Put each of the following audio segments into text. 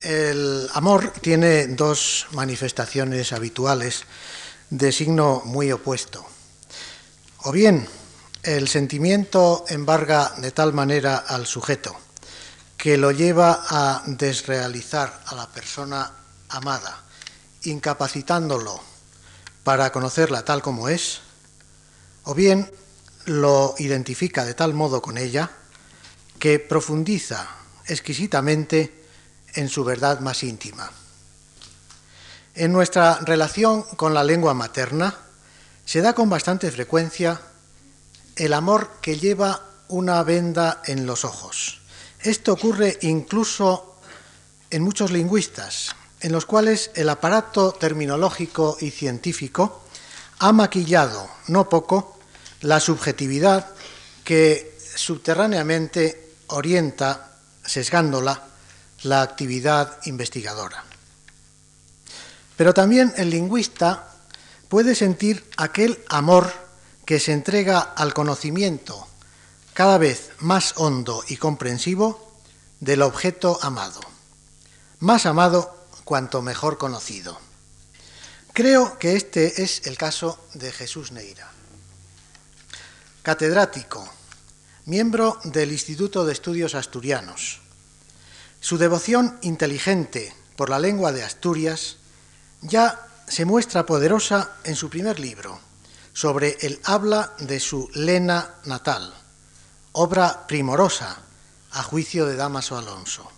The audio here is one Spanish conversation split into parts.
El amor tiene dos manifestaciones habituales de signo muy opuesto. O bien el sentimiento embarga de tal manera al sujeto que lo lleva a desrealizar a la persona amada, incapacitándolo para conocerla tal como es, o bien lo identifica de tal modo con ella que profundiza exquisitamente en su verdad más íntima. En nuestra relación con la lengua materna se da con bastante frecuencia el amor que lleva una venda en los ojos. Esto ocurre incluso en muchos lingüistas, en los cuales el aparato terminológico y científico ha maquillado, no poco, la subjetividad que subterráneamente orienta, sesgándola, la actividad investigadora. Pero también el lingüista puede sentir aquel amor que se entrega al conocimiento cada vez más hondo y comprensivo del objeto amado. Más amado cuanto mejor conocido. Creo que este es el caso de Jesús Neira. Catedrático, miembro del Instituto de Estudios Asturianos, su devoción inteligente por la lengua de Asturias ya se muestra poderosa en su primer libro, sobre el habla de su Lena natal, obra primorosa a juicio de Damaso Alonso,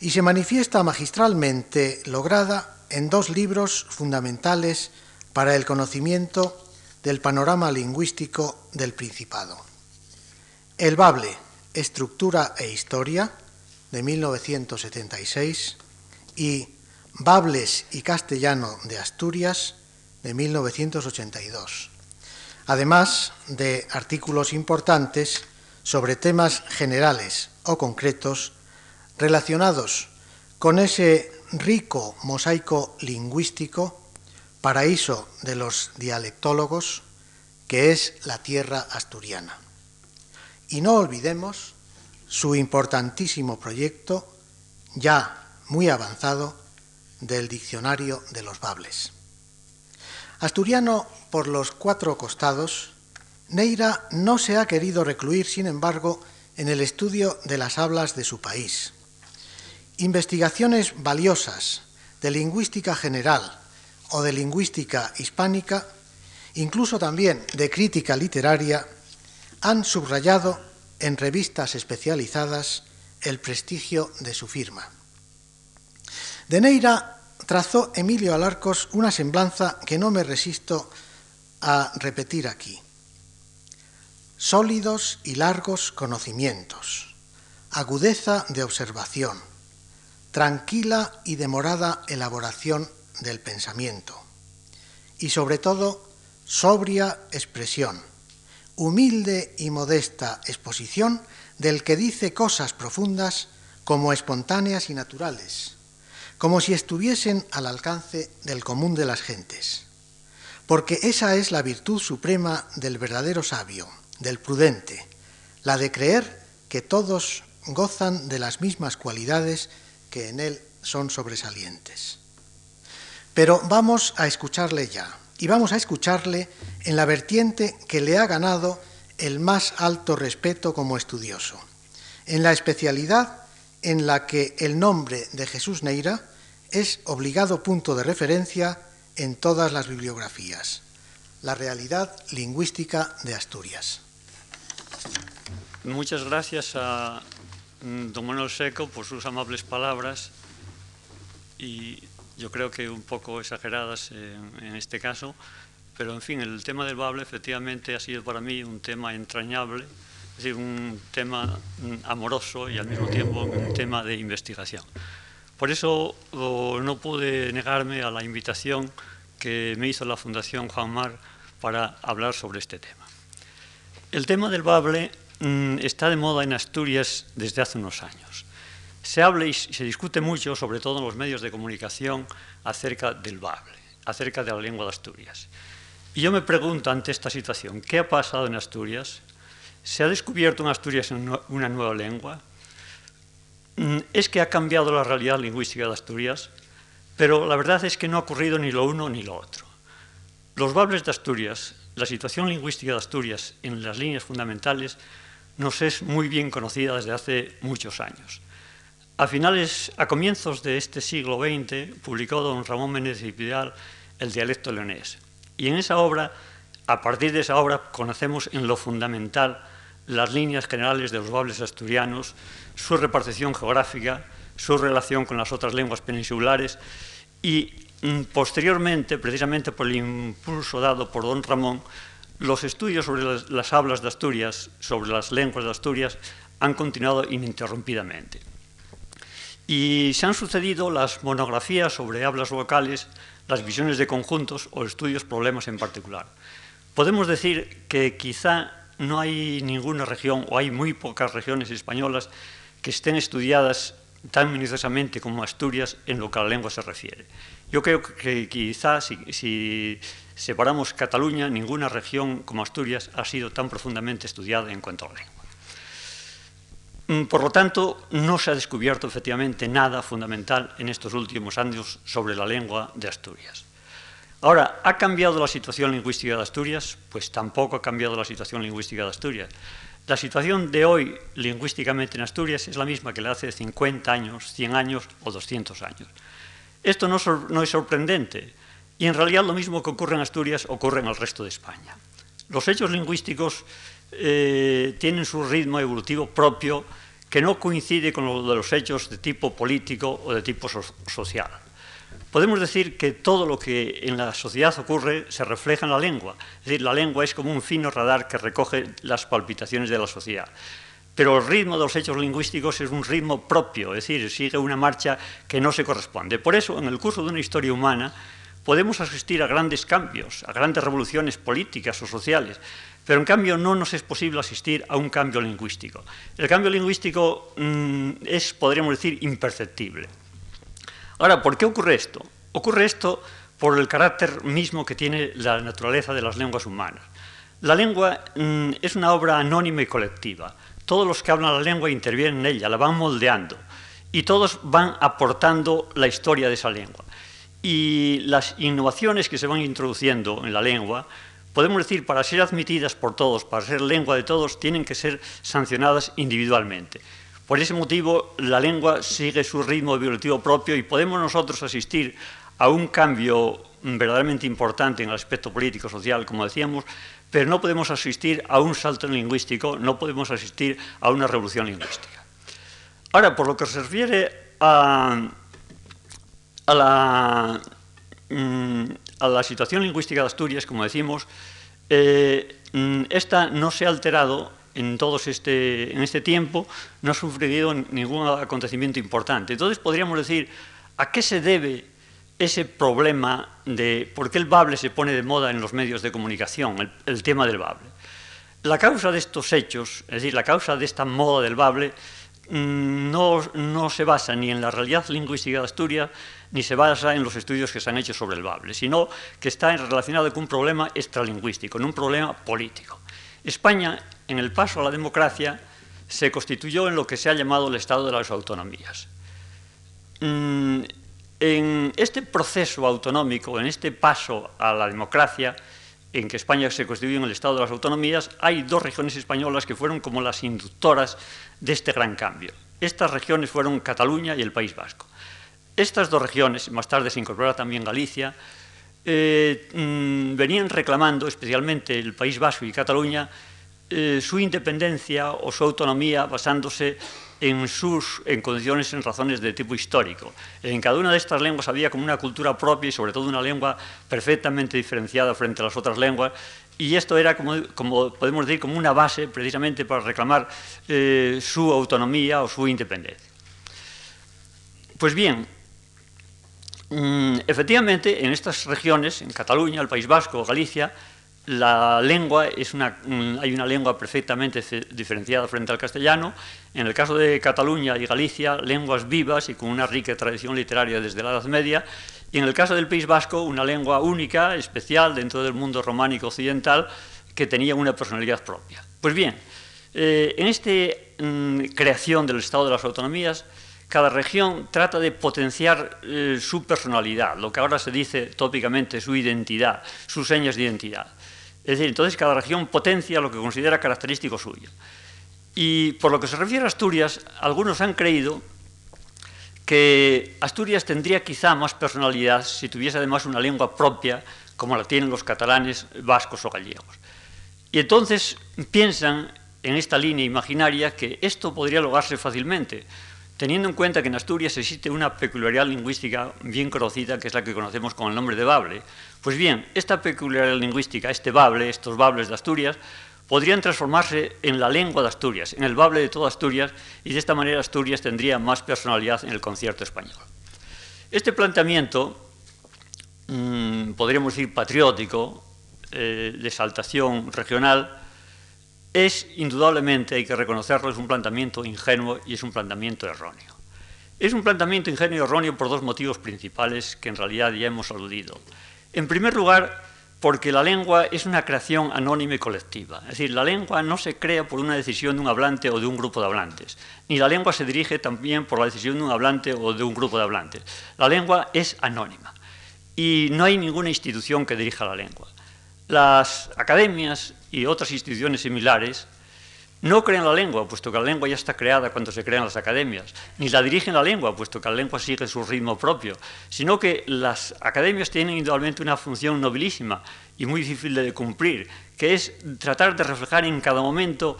y se manifiesta magistralmente lograda en dos libros fundamentales para el conocimiento del panorama lingüístico del Principado. El Bable, Estructura e Historia, de 1976 y Bables y Castellano de Asturias de 1982, además de artículos importantes sobre temas generales o concretos relacionados con ese rico mosaico lingüístico, paraíso de los dialectólogos, que es la tierra asturiana. Y no olvidemos su importantísimo proyecto, ya muy avanzado, del Diccionario de los Bables. Asturiano por los cuatro costados, Neira no se ha querido recluir, sin embargo, en el estudio de las hablas de su país. Investigaciones valiosas de lingüística general o de lingüística hispánica, incluso también de crítica literaria, han subrayado en revistas especializadas el prestigio de su firma. De Neira trazó Emilio Alarcos una semblanza que no me resisto a repetir aquí. Sólidos y largos conocimientos, agudeza de observación, tranquila y demorada elaboración del pensamiento y sobre todo sobria expresión humilde y modesta exposición del que dice cosas profundas como espontáneas y naturales, como si estuviesen al alcance del común de las gentes. Porque esa es la virtud suprema del verdadero sabio, del prudente, la de creer que todos gozan de las mismas cualidades que en él son sobresalientes. Pero vamos a escucharle ya y vamos a escucharle en la vertiente que le ha ganado el más alto respeto como estudioso, en la especialidad en la que el nombre de Jesús Neira es obligado punto de referencia en todas las bibliografías, la realidad lingüística de Asturias. Muchas gracias a mm, don Manuel Seco por sus amables palabras y yo creo que un poco exageradas en, este caso, pero en fin, el tema del Bable efectivamente ha sido para mí un tema entrañable, es decir, un tema mm, amoroso y al mismo tiempo un tema de investigación. Por eso no pude negarme a la invitación que me hizo la Fundación Juan Mar para hablar sobre este tema. El tema del Bable mm, está de moda en Asturias desde hace unos años. Se habla y se discute mucho, sobre todo en los medios de comunicación, acerca del bable, acerca de la lengua de Asturias. Y yo me pregunto ante esta situación, ¿qué ha pasado en Asturias? ¿Se ha descubierto en Asturias una nueva lengua? mm, es que ha cambiado la realidad lingüística de Asturias, pero la verdad es que no ha ocurrido ni lo uno ni lo otro. Los bables de Asturias, la situación lingüística de Asturias en las líneas fundamentales, nos es muy bien conocida desde hace muchos años. A finales, a comienzos de este siglo XX, publicó don Ramón Méndez y El dialecto leonés. Y en esa obra, a partir de esa obra, conocemos en lo fundamental las líneas generales de los bables asturianos, su repartición geográfica, su relación con las otras lenguas peninsulares y mm, posteriormente, precisamente por el impulso dado por don Ramón, los estudios sobre las hablas de Asturias, sobre las lenguas de Asturias, han continuado ininterrumpidamente. Y se han sucedido las monografías sobre hablas vocales, las visiones de conjuntos o estudios problemas en particular. Podemos decir que quizá no hay ninguna región o hay muy pocas regiones españolas que estén estudiadas tan minuciosamente como Asturias en lo que a la lengua se refiere. Yo creo que quizá si, si separamos Cataluña, ninguna región como Asturias ha sido tan profundamente estudiada en cuanto a la lengua. Mm, por lo tanto, no se ha descubierto efectivamente nada fundamental en estos últimos años sobre la lengua de Asturias. Ahora, ¿ha cambiado la situación lingüística de Asturias? Pues tampoco ha cambiado la situación lingüística de Asturias. La situación de hoy lingüísticamente en Asturias es la misma que la hace 50 años, 100 años o 200 años. Esto no, no es sorprendente y en realidad lo mismo que ocurre en Asturias ocurre en el resto de España. Los hechos lingüísticos eh, tienen su ritmo evolutivo propio que no coincide con lo de los hechos de tipo político o de tipo so social. Podemos decir que todo lo que en la sociedad ocurre se refleja en la lengua. Es decir, la lengua es como un fino radar que recoge las palpitaciones de la sociedad. Pero el ritmo de los hechos lingüísticos es un ritmo propio, es decir, sigue una marcha que no se corresponde. Por eso, en el curso de una historia humana, podemos asistir a grandes cambios, a grandes revoluciones políticas o sociales, pero en cambio no nos es posible asistir a un cambio lingüístico. El cambio lingüístico mmm, es, podríamos decir, imperceptible. Ahora, ¿por qué ocurre esto? Ocurre esto por el carácter mismo que tiene la naturaleza de las lenguas humanas. La lengua mmm, es una obra anónima y colectiva. Todos los que hablan la lengua intervienen en ella, la van moldeando y todos van aportando la historia de esa lengua. Y las innovaciones que se van introduciendo en la lengua podemos decir, para ser admitidas por todos, para ser lengua de todos, tienen que ser sancionadas individualmente. Por ese motivo, la lengua sigue su ritmo evolutivo propio y podemos nosotros asistir a un cambio verdaderamente importante en el aspecto político-social, como decíamos, pero no podemos asistir a un salto lingüístico, no podemos asistir a una revolución lingüística. Ahora, por lo que se refiere a, a la mm, a la situación lingüística de Asturias, como decimos, eh, mm, esta no se ha alterado en, todos este, este tiempo, no ha sufrido ningún acontecimiento importante. Entonces podríamos decir, ¿a qué se debe ese problema de por qué el bable se pone de moda en los medios de comunicación, el, el tema del bable? La causa de estos hechos, es decir, la causa de esta moda del bable, mm, no, no se basa ni en la realidad lingüística de Asturias, ni se basa en los estudios que se han hecho sobre el bable, sino que está relacionado con un problema extralingüístico, en un problema político. España, en el paso a la democracia, se constituyó en lo que se ha llamado el Estado de las Autonomías. Mm, en este proceso autonómico, en este paso a la democracia, en que España se constituyó en el Estado de las Autonomías, hay dos regiones españolas que fueron como las inductoras de este gran cambio. Estas regiones fueron Cataluña y el País Vasco. Estas dos regiones, más tarde se incorporará también Galicia, eh, mm, venían reclamando, especialmente el País Vasco y Cataluña, eh, su independencia o su autonomía basándose en sus en condiciones, en razones de tipo histórico. En cada una de estas lenguas había como una cultura propia y sobre todo una lengua perfectamente diferenciada frente a las otras lenguas y esto era, como, podemos decir, como una base precisamente para reclamar eh, su autonomía o su independencia. Pues bien, efectivamente, en estas regiones, en Cataluña, el País Vasco, Galicia, la lengua es una, mm, hay una lengua perfectamente diferenciada frente al castellano. En el caso de Cataluña y Galicia, lenguas vivas y con una rica tradición literaria desde la Edad Media. Y en el caso del País Vasco, una lengua única, especial dentro del mundo románico occidental, que tenía una personalidad propia. Pues bien, eh, en esta mm, creación del Estado de las Autonomías, cada región trata de potenciar eh, su personalidad, lo que ahora se dice tópicamente, su identidad, sus señas de identidad. Es decir, entonces cada región potencia lo que considera característico suyo. Y por lo que se refiere a Asturias, algunos han creído que Asturias tendría quizá más personalidad si tuviese además una lengua propia, como la tienen los catalanes, vascos o gallegos. Y entonces piensan en esta línea imaginaria que esto podría lograrse fácilmente, teniendo en cuenta que en Asturias existe una peculiaridad lingüística bien conocida, que es la que conocemos con el nombre de bable. Pues bien, esta peculiaridad lingüística, este bable, estos bables de Asturias, podrían transformarse en la lengua de Asturias, en el bable de toda Asturias, y de esta manera Asturias tendría más personalidad en el concierto español. Este planteamiento, mmm, podríamos decir patriótico, eh, de exaltación regional, es indudablemente, hay que reconocerlo, es un planteamiento ingenuo y es un planteamiento erróneo. Es un planteamiento ingenuo y erróneo por dos motivos principales que en realidad ya hemos aludido. En primer lugar, porque la lengua es una creación anónima y colectiva. Es decir, la lengua no se crea por una decisión de un hablante o de un grupo de hablantes, ni la lengua se dirige también por la decisión de un hablante o de un grupo de hablantes. La lengua es anónima y no hay ninguna institución que dirija la lengua. Las academias y otras instituciones similares no crean la lengua, puesto que la lengua ya está creada cuando se crean las academias, ni la dirigen la lengua, puesto que la lengua sigue su ritmo propio, sino que las academias tienen indudablemente una función nobilísima y muy difícil de cumplir, que es tratar de reflejar en cada momento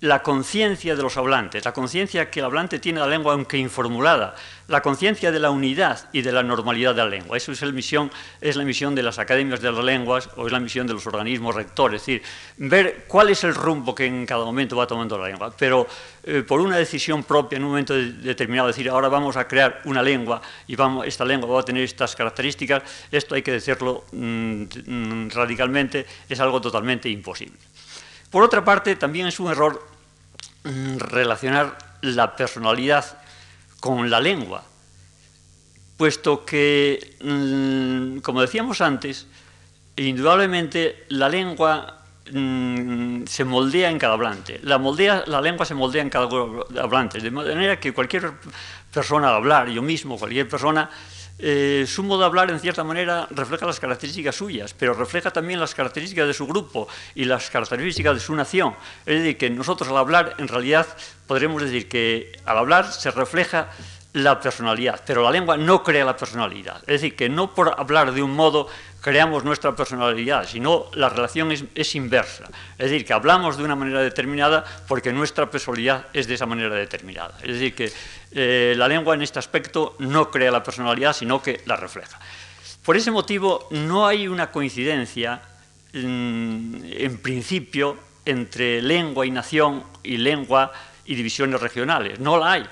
la conciencia de los hablantes, la conciencia que el hablante tiene de la lengua aunque informulada, la conciencia de la unidad y de la normalidad de la lengua. Eso es, el misión, es la misión de las academias de las lenguas o es la misión de los organismos rectores, es decir, ver cuál es el rumbo que en cada momento va tomando la lengua, pero eh, por una decisión propia en un momento determinado, decir, ahora vamos a crear una lengua y vamos, esta lengua va a tener estas características, esto hay que decirlo mm, mm, radicalmente, es algo totalmente imposible. Por otra parte, también es un error mm, relacionar la personalidad con la lengua, puesto que, mm, como decíamos antes, indudablemente la lengua mm, se moldea en cada hablante. La, lengua se moldea en cada hablante, de manera que cualquier persona al hablar, yo mismo, cualquier persona, eh, su modo de hablar, en cierta manera, refleja las características suyas, pero refleja también las características de su grupo y las características de su nación. Es decir, que nosotros al hablar, en realidad, podremos decir que al hablar se refleja la personalidad, pero la lengua no crea la personalidad. Es decir, que no por hablar de un modo creamos nuestra personalidad, sino la relación es, inversa. Es decir, que hablamos de una manera determinada porque nuestra personalidad es de esa manera determinada. Es decir, que eh, la lengua en este aspecto no crea la personalidad, sino que la refleja. Por ese motivo, no hay una coincidencia en principio entre lengua y nación y lengua y divisiones regionales. No la hay.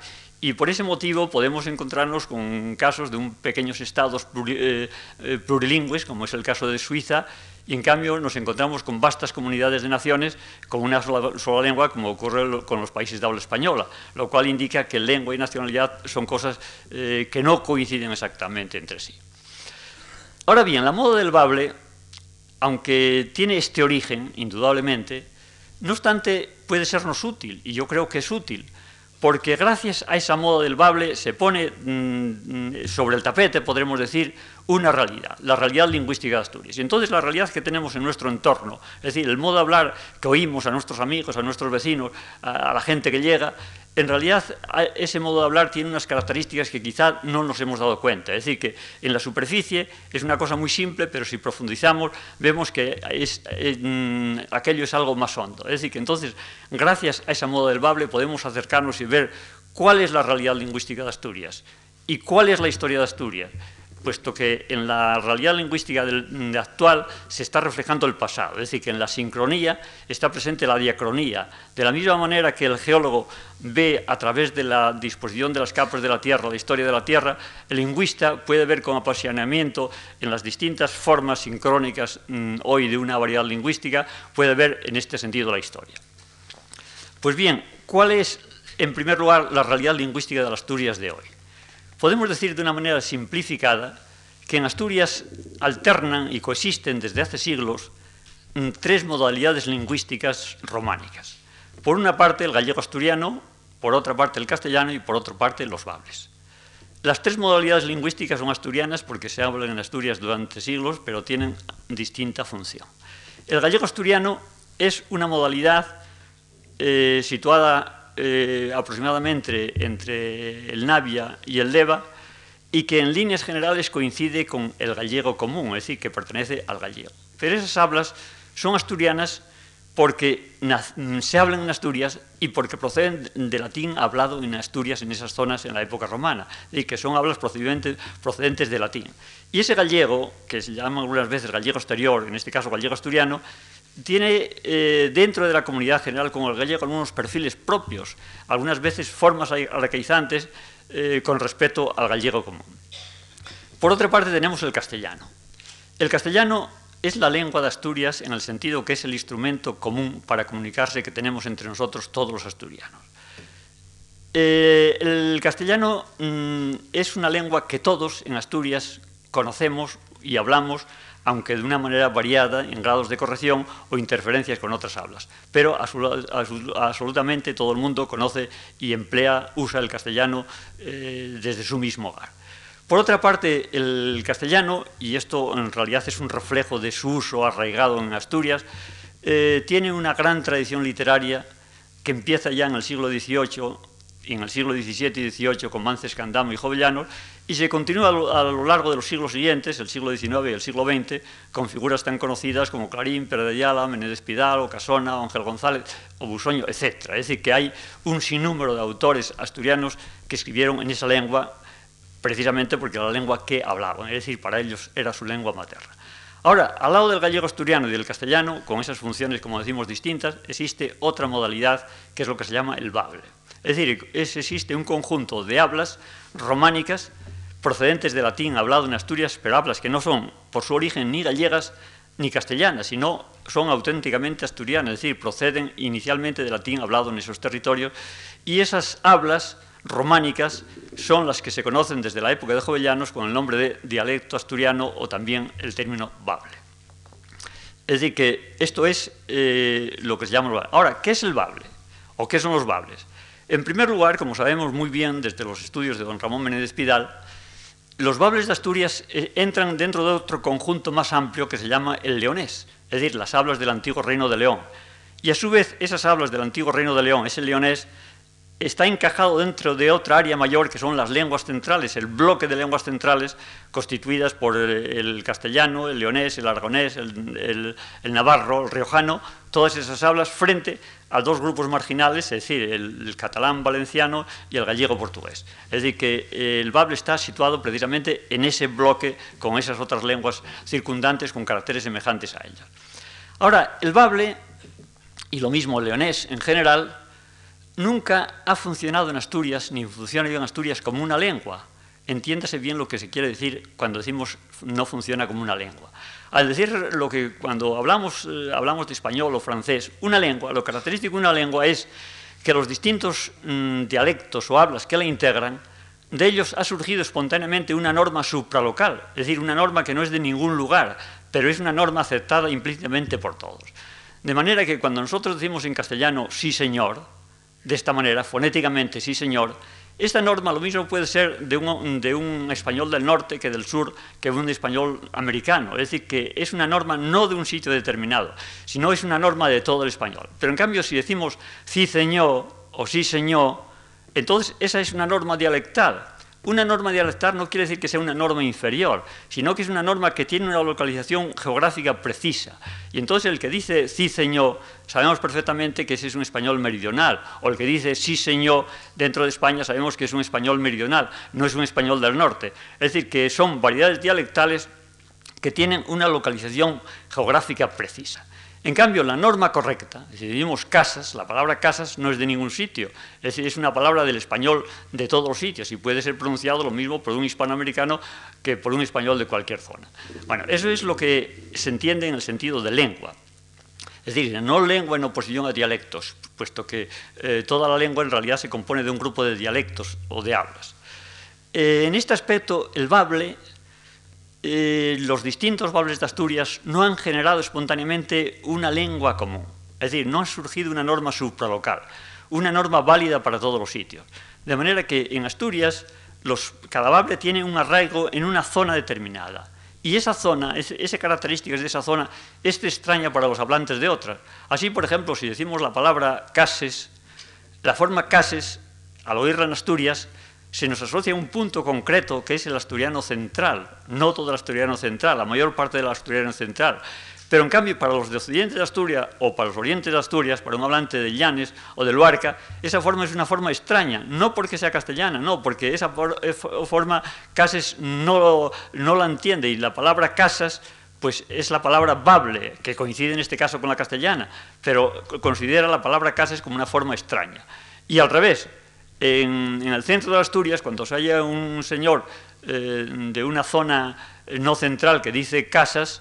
Y por ese motivo podemos encontrarnos con casos de un pequeños estados eh, eh, plurilingües, como es el caso de Suiza, y en cambio nos encontramos con vastas comunidades de naciones con una sola, lengua, como ocurre con los países de habla española, lo cual indica que lengua y nacionalidad son cosas eh, que no coinciden exactamente entre sí. Ahora bien, la moda del bable, aunque tiene este origen, indudablemente, no obstante puede sernos útil, y yo creo que es útil, porque gracias a esa moda del bable se pone mm, sobre el tapete, podremos decir, una realidad, la realidad lingüística de Asturias. Y entonces la realidad que tenemos en nuestro entorno, es decir, el modo de hablar que oímos a nuestros amigos, a nuestros vecinos, a la gente que llega, en realidad ese modo de hablar tiene unas características que quizá no nos hemos dado cuenta. Es decir, que en la superficie es una cosa muy simple, pero si profundizamos vemos que mm, aquello es algo más hondo. Es decir, que entonces, gracias a ese modo del bable, podemos acercarnos y ver cuál es la realidad lingüística de Asturias y cuál es la historia de Asturias puesto que en la realidad lingüística actual se está reflejando el pasado, es decir, que en la sincronía está presente la diacronía. De la misma manera que el geólogo ve a través de la disposición de las capas de la Tierra, la historia de la Tierra, el lingüista puede ver con apasionamiento en las distintas formas sincrónicas mm, hoy de una variedad lingüística, puede ver en este sentido la historia. Pues bien, ¿cuál es, en primer lugar, la realidad lingüística de las Asturias de hoy? Podemos decir de una manera simplificada que en Asturias alternan y coexisten desde hace siglos mm, tres modalidades lingüísticas románicas. Por una parte, el gallego asturiano, por otra parte el castellano y por otra parte los bables. Las tres modalidades lingüísticas son asturianas porque se hablan en Asturias durante siglos, pero tienen distinta función. El gallego asturiano es una modalidad eh, situada eh, aproximadamente entre el Navia y el Deva y que en líneas generales coincide con el gallego común, es decir, que pertenece al gallego. Pero esas hablas son asturianas porque se hablan en Asturias y porque proceden de latín hablado en Asturias en esas zonas en la época romana, y que son hablas procedentes, procedentes de latín. Y ese gallego, que se llama algunas veces gallego exterior, en este caso gallego asturiano, tiene eh, dentro de la comunidad general como el gallego algunos perfiles propios, algunas veces formas arcaizantes eh, con respecto al gallego común. Por otra parte tenemos el castellano. El castellano es la lengua de Asturias en el sentido que es el instrumento común para comunicarse que tenemos entre nosotros todos los asturianos. Eh, el castellano mm, es una lengua que todos en Asturias conocemos y hablamos, aunque de una manera variada en grados de corrección o interferencias con otras hablas. Pero absolutamente todo el mundo conoce y emplea, usa el castellano eh, desde su mismo hogar. Por otra parte, el castellano, y esto en realidad es un reflejo de su uso arraigado en Asturias, eh, tiene una gran tradición literaria que empieza ya en el siglo XVIII, en el siglo XVII y XVIII con Mances Candamo y Jovellanos, y se continúa a lo largo de los siglos siguientes, el siglo XIX y el siglo XX, con figuras tan conocidas como Clarín, Pérez de Ayala, Menéndez Pidal, Casona, Ángel González o etc. Es decir, que hay un sinnúmero de autores asturianos que escribieron en esa lengua precisamente porque era la lengua que hablaban, es decir, para ellos era su lengua materna. Ahora, al lado del gallego asturiano y del castellano, con esas funciones, como decimos, distintas, existe otra modalidad que es lo que se llama el bable. Es decir, existe un conjunto de hablas románicas procedentes de latín hablado en Asturias, pero hablas que no son, por su origen, ni gallegas ni castellanas, sino son auténticamente asturianas, es decir, proceden inicialmente de latín hablado en esos territorios, y esas hablas románicas son las que se conocen desde la época de Jovellanos con el nombre de dialecto asturiano o también el término bable. Es decir, que esto es eh, lo que se llama el bable. Ahora, ¿qué es el bable? ¿O qué son los bables? En primer lugar, como sabemos muy bien desde los estudios de don Ramón Menéndez Pidal, los bables de Asturias eh, entran dentro de otro conjunto más amplio que se llama el leonés, es decir, las hablas del antiguo reino de León. Y a su vez, esas hablas del antiguo reino de León, ese leonés, está encajado dentro de otra área mayor que son las lenguas centrales, el bloque de lenguas centrales constituidas por el castellano, el leonés, el aragonés, el, navarro, el riojano, todas esas hablas frente a dos grupos marginales, es decir, el, catalán valenciano y el gallego portugués. Es decir, que el bable está situado precisamente en ese bloque con esas otras lenguas circundantes con caracteres semejantes a ellas. Ahora, el bable, y lo mismo el leonés en general, nunca ha funcionado en Asturias, ni funciona en Asturias como una lengua. Entiéndase bien lo que se quiere decir cuando decimos no funciona como una lengua. Al decir lo que cuando hablamos, eh, hablamos de español o francés, una lengua, lo característico de una lengua es que los distintos mm, dialectos o hablas que la integran, de ellos ha surgido espontáneamente una norma supralocal, es decir, una norma que no es de ningún lugar, pero es una norma aceptada implícitamente por todos. De manera que cuando nosotros decimos en castellano sí señor, de esta manera, fonéticamente, sí señor, esta norma lo mismo puede ser de un, español del norte que del sur, que un español americano. Es decir, que es una norma no de un sitio determinado, sino es una norma de todo el español. Pero en cambio, si decimos sí señor o sí señor, entonces esa es una norma dialectal. Una norma dialectal no quiere decir que sea una norma inferior, sino que es una norma que tiene una localización geográfica precisa. Y entonces el que dice sí señor, sabemos perfectamente que ese es un español meridional, o el que dice sí señor dentro de España sabemos que es un español meridional, no es un español del norte. Es decir, que son variedades dialectales que tienen una localización geográfica precisa. En cambio, la norma correcta, si decimos casas, la palabra casas no es de ningún sitio, es, es una palabra del español de todos los sitios y puede ser pronunciado lo mismo por un hispanoamericano que por un español de cualquier zona. Bueno, eso es lo que se entiende en el sentido de lengua. Es decir, no lengua en oposición a dialectos, puesto que eh, toda la lengua en realidad se compone de un grupo de dialectos o de hablas. Eh, en este aspecto, el bable eh, los distintos bables de Asturias no han generado espontáneamente una lengua común, es decir, no ha surgido una norma supralocal. una norma válida para todos los sitios. De manera que en Asturias cada bable tiene un arraigo en una zona determinada. Y esa zona, esa característica de esa zona, es extraña para los hablantes de otras. Así, por ejemplo, si decimos la palabra cases, la forma cases, al oírla en Asturias, se nos asocia un punto concreto que es el asturiano central, no todo el asturiano central, la mayor parte del asturiano central. Pero en cambio, para los de Occidente de Asturias o para los Orientes de Asturias, para un hablante de Llanes o de Luarca, esa forma es una forma extraña, no porque sea castellana, no, porque esa eh, forma Cases no, no la entiende y la palabra casas pues es la palabra bable, que coincide en este caso con la castellana, pero considera la palabra casas como una forma extraña. Y al revés, en, el centro de Asturias, cuando se haya un señor eh, de una zona no central que dice casas,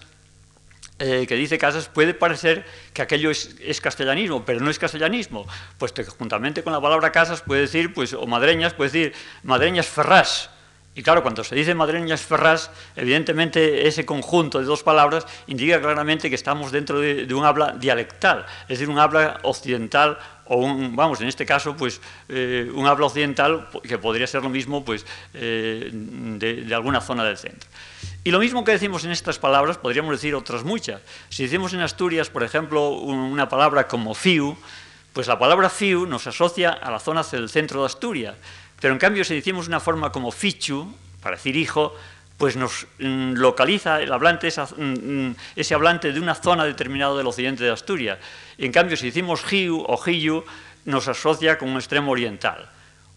eh, que dice casas, puede parecer que aquello es, castellanismo, pero no es castellanismo, puesto que juntamente con la palabra casas puede decir, pues, o madreñas, puede decir madreñas ferrás, y claro, cuando se dice madreñas ferrás, evidentemente ese conjunto de dos palabras indica claramente que estamos dentro de, un habla dialectal, es decir, un habla occidental o un, vamos, en este caso, pues eh, un habla occidental que podría ser lo mismo, pues, eh, de, alguna zona del centro. Y lo mismo que decimos en estas palabras, podríamos decir otras muchas. Si decimos en Asturias, por ejemplo, una palabra como fiu, pues la palabra fiu nos asocia a la zona del centro de Asturias. Pero en cambio, si decimos una forma como fichu, para decir hijo, pues nos mm, localiza el hablante, mm, mm, ese hablante de una zona determinada del occidente de Asturias. En cambio, si decimos hiu o hiyu, nos asocia con un extremo oriental.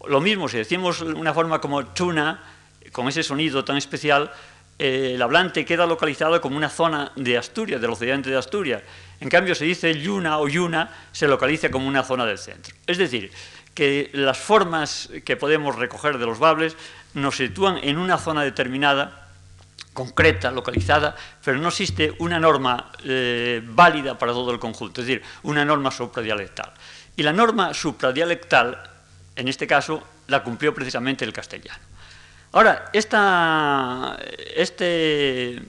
Lo mismo, si decimos una forma como tuna, con ese sonido tan especial, el hablante queda localizado como una zona de Asturias, del occidente de Asturias. En cambio, si dice yuna o yuna, se localiza como una zona del centro. Es decir, que las formas que podemos recoger de los bables nos sitúan en una zona determinada, concreta, localizada, pero no existe una norma eh, válida para todo el conjunto, es decir, una norma supradialectal. Y la norma supradialectal, en este caso, la cumplió precisamente el castellano. Ahora, esta, este,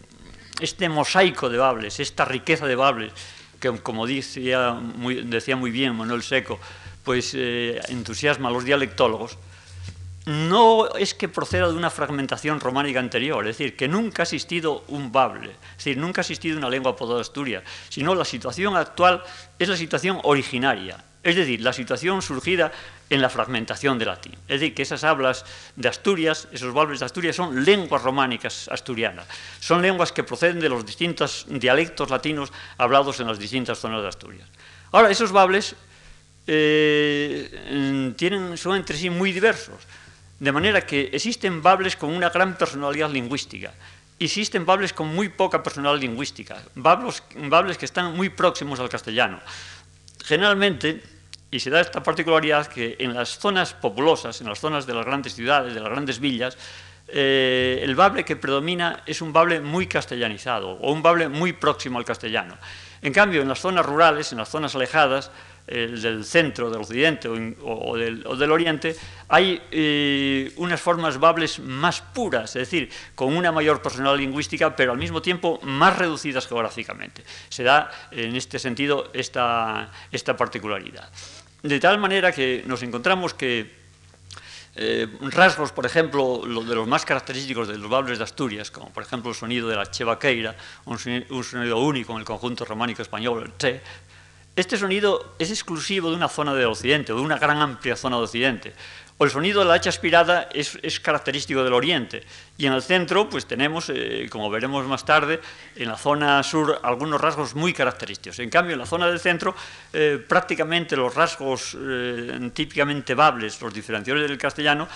este mosaico de bables, esta riqueza de bables, que como decía muy, bien Manuel Seco, pues eh, entusiasma a los dialectólogos, no es que proceda de una fragmentación románica anterior, es decir, que nunca ha existido un bable, es decir, nunca ha existido una lengua toda Asturias, sino la situación actual es la situación originaria, es decir, la situación surgida en la fragmentación del latín. Es decir, que esas hablas de Asturias, esos bables de Asturias, son lenguas románicas asturianas, son lenguas que proceden de los distintos dialectos latinos hablados en las distintas zonas de Asturias. Ahora, esos bables eh, tienen, son entre sí muy diversos. De manera que existen bables con una gran personalidad lingüística, existen bables con muy poca personalidad lingüística, bables, bables que están muy próximos al castellano. Generalmente, y se da esta particularidad que en las zonas populosas, en las zonas de las grandes ciudades, de las grandes villas, eh, el bable que predomina es un bable muy castellanizado o un bable muy próximo al castellano. En cambio, en las zonas rurales, en las zonas alejadas, del centro, del occidente o, del, oriente, hay eh, unas formas bables más puras, es decir, con una mayor personalidad lingüística, pero al mismo tiempo más reducidas geográficamente. Se da en este sentido esta, particularidad. De tal manera que nos encontramos que eh, rasgos, por ejemplo, de los más característicos de los bables de Asturias, como por ejemplo el sonido de la chevaqueira, un sonido, único en el conjunto románico español, el che, este sonido es exclusivo de una zona del occidente, de una gran amplia zona de occidente. El sonido de la hacha aspirada es, característico del oriente. Y en el centro, pues tenemos, eh, como veremos más tarde, en la zona sur algunos rasgos muy característicos. En cambio, en la zona del centro, eh, prácticamente los rasgos eh, típicamente bables, los diferenciadores del castellano,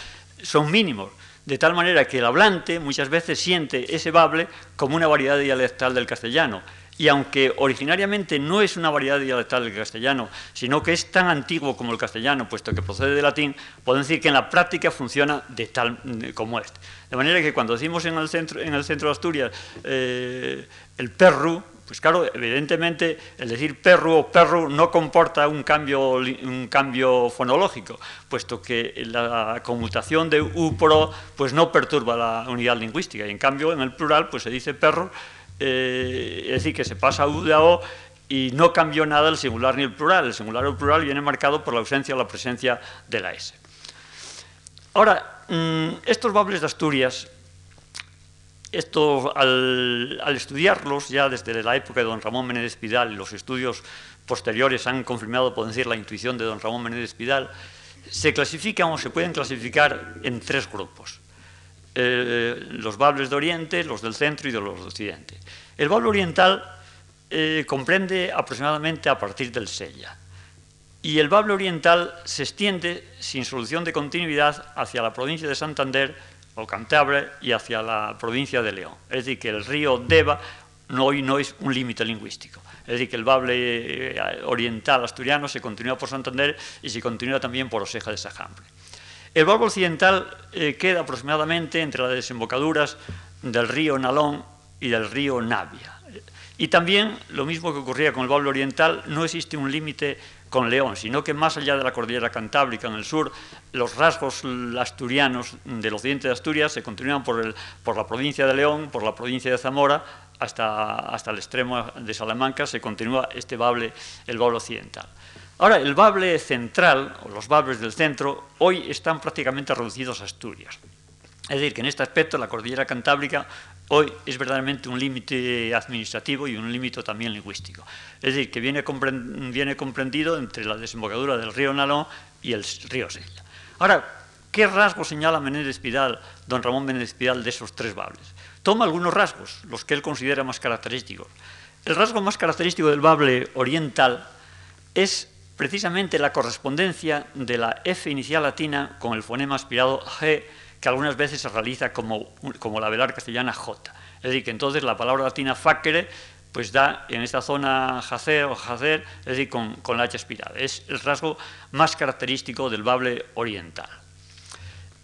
son mínimos. De tal manera que el hablante muchas veces siente ese bable como una variedad dialectal del castellano y aunque originariamente no es una variedad dialectal del castellano, sino que es tan antiguo como el castellano, puesto que procede del latín, podemos decir que en la práctica funciona de tal como este. De manera que cuando decimos en el centro, en el centro de Asturias eh, el perru, pues claro, evidentemente el decir perru o perru no comporta un cambio, un cambio fonológico, puesto que la conmutación de u pro pues no perturba la unidad lingüística, y en cambio en el plural pues se dice perro eh, es decir, que se pasa de a O y no cambió nada el singular ni el plural. El singular o el plural viene marcado por la ausencia o la presencia de la S. Ahora, mm, estos bables de Asturias, esto, al, estudiarlos ya desde la época de don Ramón Menéndez Pidal los estudios posteriores han confirmado, por decir, la intuición de don Ramón Menéndez Pidal, se clasifican o se pueden clasificar en tres grupos. Eh, los bables de Oriente, los del centro y de los de Occidente. El bable oriental eh, comprende aproximadamente a partir del Sella. Y el bable oriental se extiende sin solución de continuidad hacia la provincia de Santander o Cantabria y hacia la provincia de León. Es decir, que el río Deva no, hoy no es un límite lingüístico. Es decir, que el bable eh, oriental asturiano se continúa por Santander y se continúa también por Oseja de Sajambre. El bable occidental eh, queda aproximadamente entre las desembocaduras del río Nalón y del río Navia. Y también, lo mismo que ocurría con el bable oriental, no existe un límite con León, sino que más allá de la cordillera cantábrica en el sur, los rasgos asturianos del occidente de Asturias se continúan por, la provincia de León, por la provincia de Zamora, hasta, el extremo de Salamanca, se continúa este bable, el bable occidental. Ahora, el bable central, o los bables del centro, hoy están prácticamente reducidos a Asturias. Es decir, que en este aspecto la cordillera cantábrica hoy es verdaderamente un límite administrativo y un límite también lingüístico. Es decir, que viene, comprendido entre la desembocadura del río Nalón y el río Sella. Ahora, ¿qué rasgos señala Menéndez Pidal, don Ramón Menéndez Pidal, de esos tres bables? Toma algunos rasgos, los que él considera más característicos. El rasgo más característico del bable oriental es precisamente la correspondencia de la F inicial latina con el fonema aspirado G que algunas veces se realiza como, como la velar castellana J. Es decir, que entonces la palabra latina facere pues da en esta zona jacer o jacer, es decir, con, con la H aspirada. Es el rasgo más característico del bable oriental.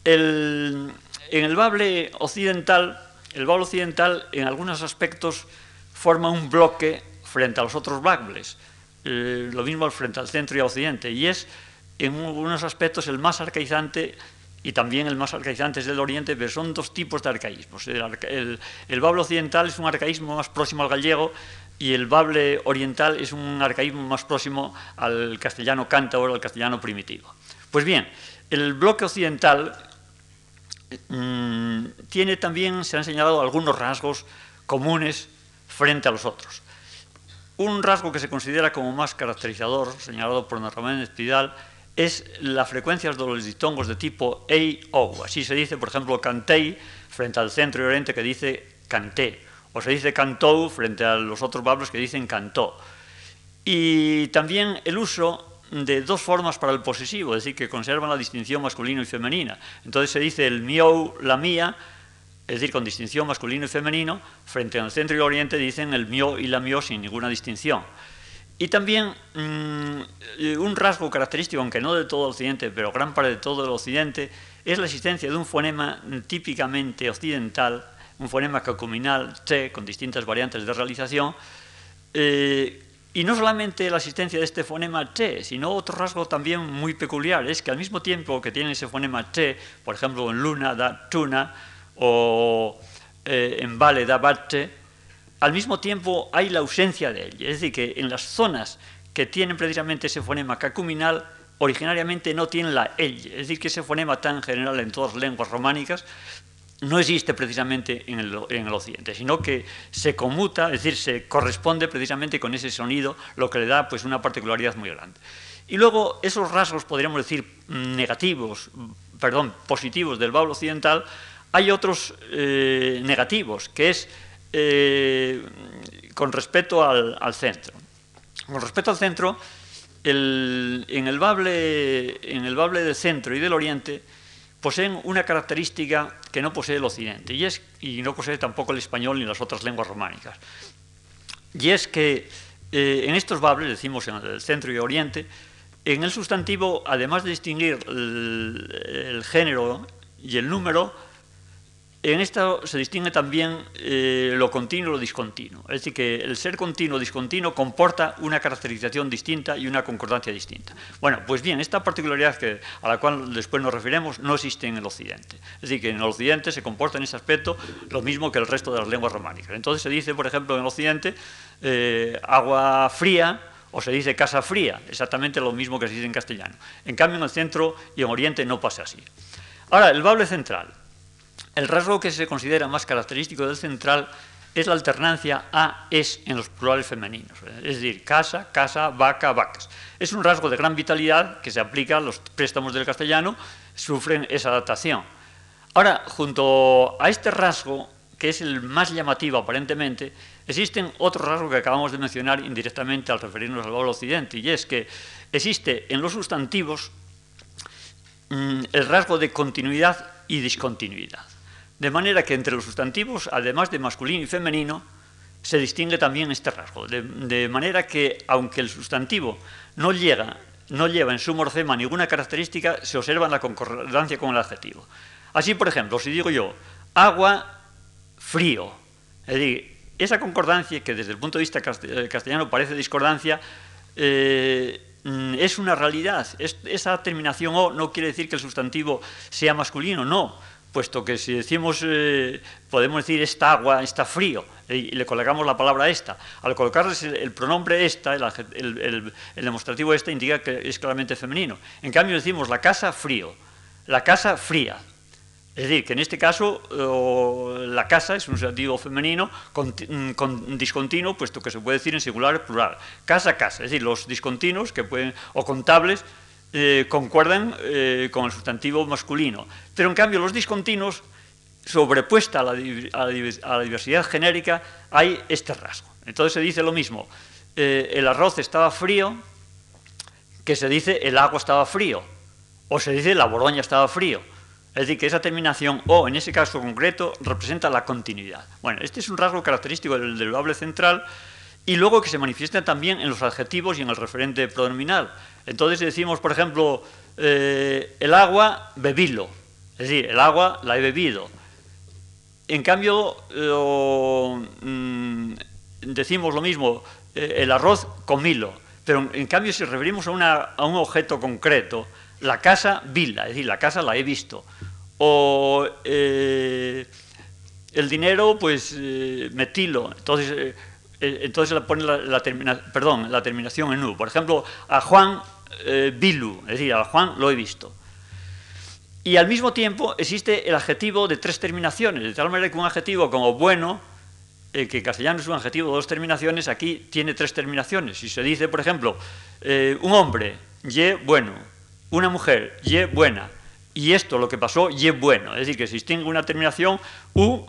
en el bable occidental, el bable occidental en algunos aspectos forma un bloque frente a los otros bables, eh, lo mismo frente al centro y al occidente, y es en algunos aspectos el más arcaizante y también el más arcaizante es del Oriente, pero son dos tipos de arcaísmos. El, bable occidental es un arcaísmo más próximo al gallego y el bable oriental es un arcaísmo más próximo al castellano cántabro, al castellano primitivo. Pues bien, el bloque occidental mm, tiene también, se han señalado algunos rasgos comunes frente a los otros. Un rasgo que se considera como más caracterizador, señalado por Ramón Espidal, es la frecuencia de los diptongos de tipo ei, ou. Así se dice, por ejemplo, cantei frente al centro y oriente que dice canté, o se dice cantou frente a los otros bablos que dicen cantó. Y también el uso de dos formas para el posesivo, es decir, que conservan la distinción masculino y femenina. Entonces se dice el miou, la mía, es decir, con distinción masculino y femenino, frente al centro y oriente dicen el mío y la mío sin ninguna distinción. Y también mm, un rasgo característico, aunque no de todo el occidente, pero gran parte de todo el occidente, es la existencia de un fonema típicamente occidental, un fonema cacuminal T, con distintas variantes de realización, eh, y no solamente la existencia de este fonema T, sino otro rasgo también muy peculiar, es que al mismo tiempo que tiene ese fonema T, por ejemplo en Luna da Tuna, o eh, en Vale da Batte, al mismo tiempo hay la ausencia de él. Es decir, que en las zonas que tienen precisamente ese fonema cacuminal, originariamente no tienen la L. Es decir, que ese fonema tan general en todas las lenguas románicas no existe precisamente en el, occidente, sino que se conmuta, es decir, se corresponde precisamente con ese sonido, lo que le da pues, una particularidad muy grande. Y luego esos rasgos, podríamos decir, negativos, perdón, positivos del baulo occidental, hay otros eh, negativos, que es eh, con respecto al, centro. Con respecto al centro, en, el bable, en el bable del centro y del oriente poseen una característica que no posee el occidente, y, es, y no posee tampoco el español ni las otras lenguas románicas. Y es que eh, en estos bables, decimos en el centro y oriente, en el sustantivo, además de distinguir el género y el número, en esto se distingue también eh, lo continuo y lo discontinuo. Es decir, que el ser continuo o discontinuo comporta una caracterización distinta y una concordancia distinta. Bueno, pues bien, esta particularidad a la cual después nos referimos no existe en el occidente. Es decir, que en el occidente se comporta en ese aspecto lo mismo que el resto de las lenguas románicas. Entonces se dice, por ejemplo, en el occidente, eh, agua fría o se dice casa fría, exactamente lo mismo que se dice en castellano. En cambio, en el centro y en oriente no pasa así. Ahora, el bable central. El rasgo que se considera más característico del central es la alternancia a-es en los plurales femeninos, es decir, casa, casa, vaca, vacas. Es un rasgo de gran vitalidad que se aplica a los préstamos del castellano, sufren esa adaptación. Ahora, junto a este rasgo, que es el más llamativo aparentemente, existen otros rasgos que acabamos de mencionar indirectamente al referirnos al bable occidente, y es que existe en los sustantivos mm, el rasgo de continuidad y discontinuidad. De manera que entre los sustantivos, además de masculino y femenino, se distingue también este rasgo. De, manera que, aunque el sustantivo no, llega, no lleva en su morfema ninguna característica, se observa la concordancia con el adjetivo. Así, por ejemplo, si digo yo agua, frío, es decir, esa concordancia, que desde el punto de vista eh, castellano parece discordancia, eh, mm, es una realidad. esa terminación o no quiere decir que el sustantivo sea masculino, no puesto que si decimos, eh, podemos decir esta agua está frío, y le colocamos la palabra esta. Al colocarles el, pronombre esta, el, demostrativo esta, indica que es claramente femenino. En cambio decimos la casa frío, la casa fría. Es decir, que en este caso la casa es un sustantivo femenino con, con, discontinuo, puesto que se puede decir en singular plural. Casa, casa. Es decir, los discontinuos que pueden, o contables eh, concuerdan eh, con el sustantivo masculino. Pero en cambio los discontinuos, sobrepuesta a la, diversidad genérica, hay este rasgo. Entonces se dice lo mismo, eh, el arroz estaba frío, que se dice el agua estaba frío, o se dice la boroña estaba frío. Es decir, que esa terminación o, en ese caso concreto, representa la continuidad. Bueno, este es un rasgo característico del, del doble central y luego que se manifiesta también en los adjetivos y en el referente pronominal. Entonces decimos, por ejemplo, eh, el agua, bebilo. Es decir, el agua la he bebido. En cambio, mm, decimos lo mismo, eh, el arroz, comilo. Pero en cambio, si referimos a, un objeto concreto, la casa, vila, es decir, la casa la he visto. O eh, el dinero, pues, metilo. Entonces, entonces la pone la terminación en U. Por ejemplo, a Juan eh, bilu, es decir, a Juan lo he visto. Y al mismo tiempo existe el adjetivo de tres terminaciones, de tal manera que un adjetivo como bueno, eh, que en castellano es un adjetivo de dos terminaciones, aquí tiene tres terminaciones. Si se dice, por ejemplo, eh, un hombre, ye bueno, una mujer, ye buena, y esto lo que pasó, ye bueno, es decir, que se distingue una terminación u,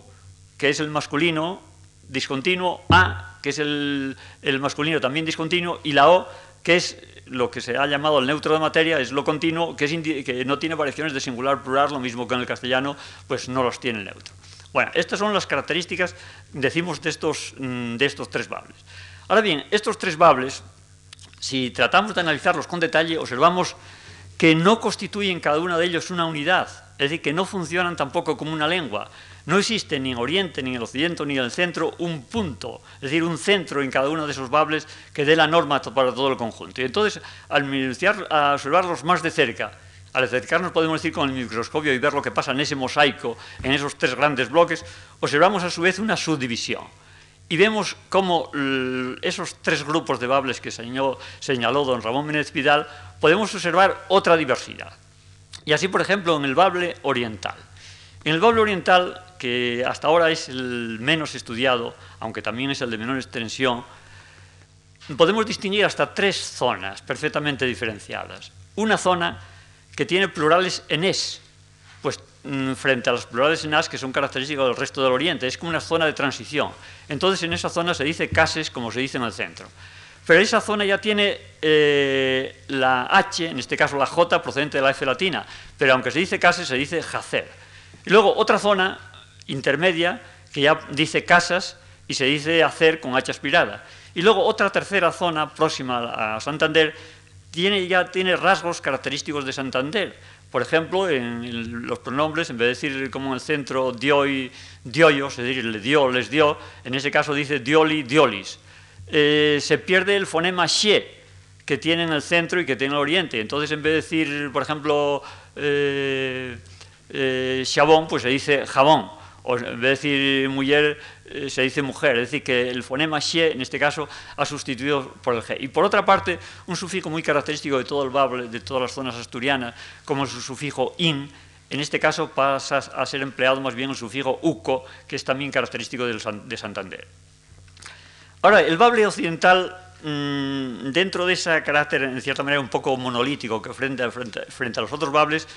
que es el masculino discontinuo, a, que es el, masculino también discontinuo, y la o, que es lo que se ha llamado el neutro de materia es lo continuo, que, que no tiene variaciones de singular plural, lo mismo que en el castellano, pues no los tiene el neutro. Bueno, estas son las características, decimos, de estos, mm, de estos tres bables. Ahora bien, estos tres bables, si tratamos de analizarlos con detalle, observamos que no constituyen cada uno de ellos una unidad, es decir, que no funcionan tampoco como una lengua, no existe ni en Oriente, ni en el Occidente, ni en el centro un punto, es decir, un centro en cada uno de esos bables que dé la norma para todo el conjunto. Y entonces, al observarlos más de cerca, al acercarnos, podemos decir, con el microscopio y ver lo que pasa en ese mosaico, en esos tres grandes bloques, observamos a su vez una subdivisión. Y vemos cómo esos tres grupos de bables que señaló, señaló don Ramón Méndez Vidal, podemos observar otra diversidad. Y así, por ejemplo, en el bable oriental. En el bable oriental que hasta ahora es el menos estudiado, aunque también es el de menor extensión, podemos distinguir hasta tres zonas perfectamente diferenciadas. Una zona que tiene plurales en es, pues mm, frente a los plurales en as que son característicos del resto del Oriente, es como una zona de transición. Entonces en esa zona se dice cases como se dice en el centro. Pero esa zona ya tiene eh, la H, en este caso la J, procedente de la F latina, pero aunque se dice cases, se dice jacer. Y luego otra zona intermedia que ya dice casas y se dice hacer con H aspirada. Y luego otra tercera zona próxima a Santander tiene, ya tiene rasgos característicos de Santander, Por ejemplo, en los pronombres, en vez de decir como en el centro dioi, dioyos, es decir, le dio, les dio, en ese caso dice dioli, diolis. Eh, se pierde el fonema she, que tiene en el centro y que tiene en el oriente. Entonces, en vez de decir, por ejemplo, eh, eh, chabón, pues se dice jabón. O en vez de decir mujer, eh, se dice mujer. Es decir, que el fonema she, en este caso, ha sustituido por el g. Y por otra parte, un sufijo muy característico de todo el bable, de todas las zonas asturianas, como el sufijo in, en este caso pasa a ser empleado más bien el sufijo uco, que es también característico de Santander. Ahora, el bable occidental, mmm, dentro de ese carácter, en cierta manera, un poco monolítico que frente, frente, frente a los otros bables,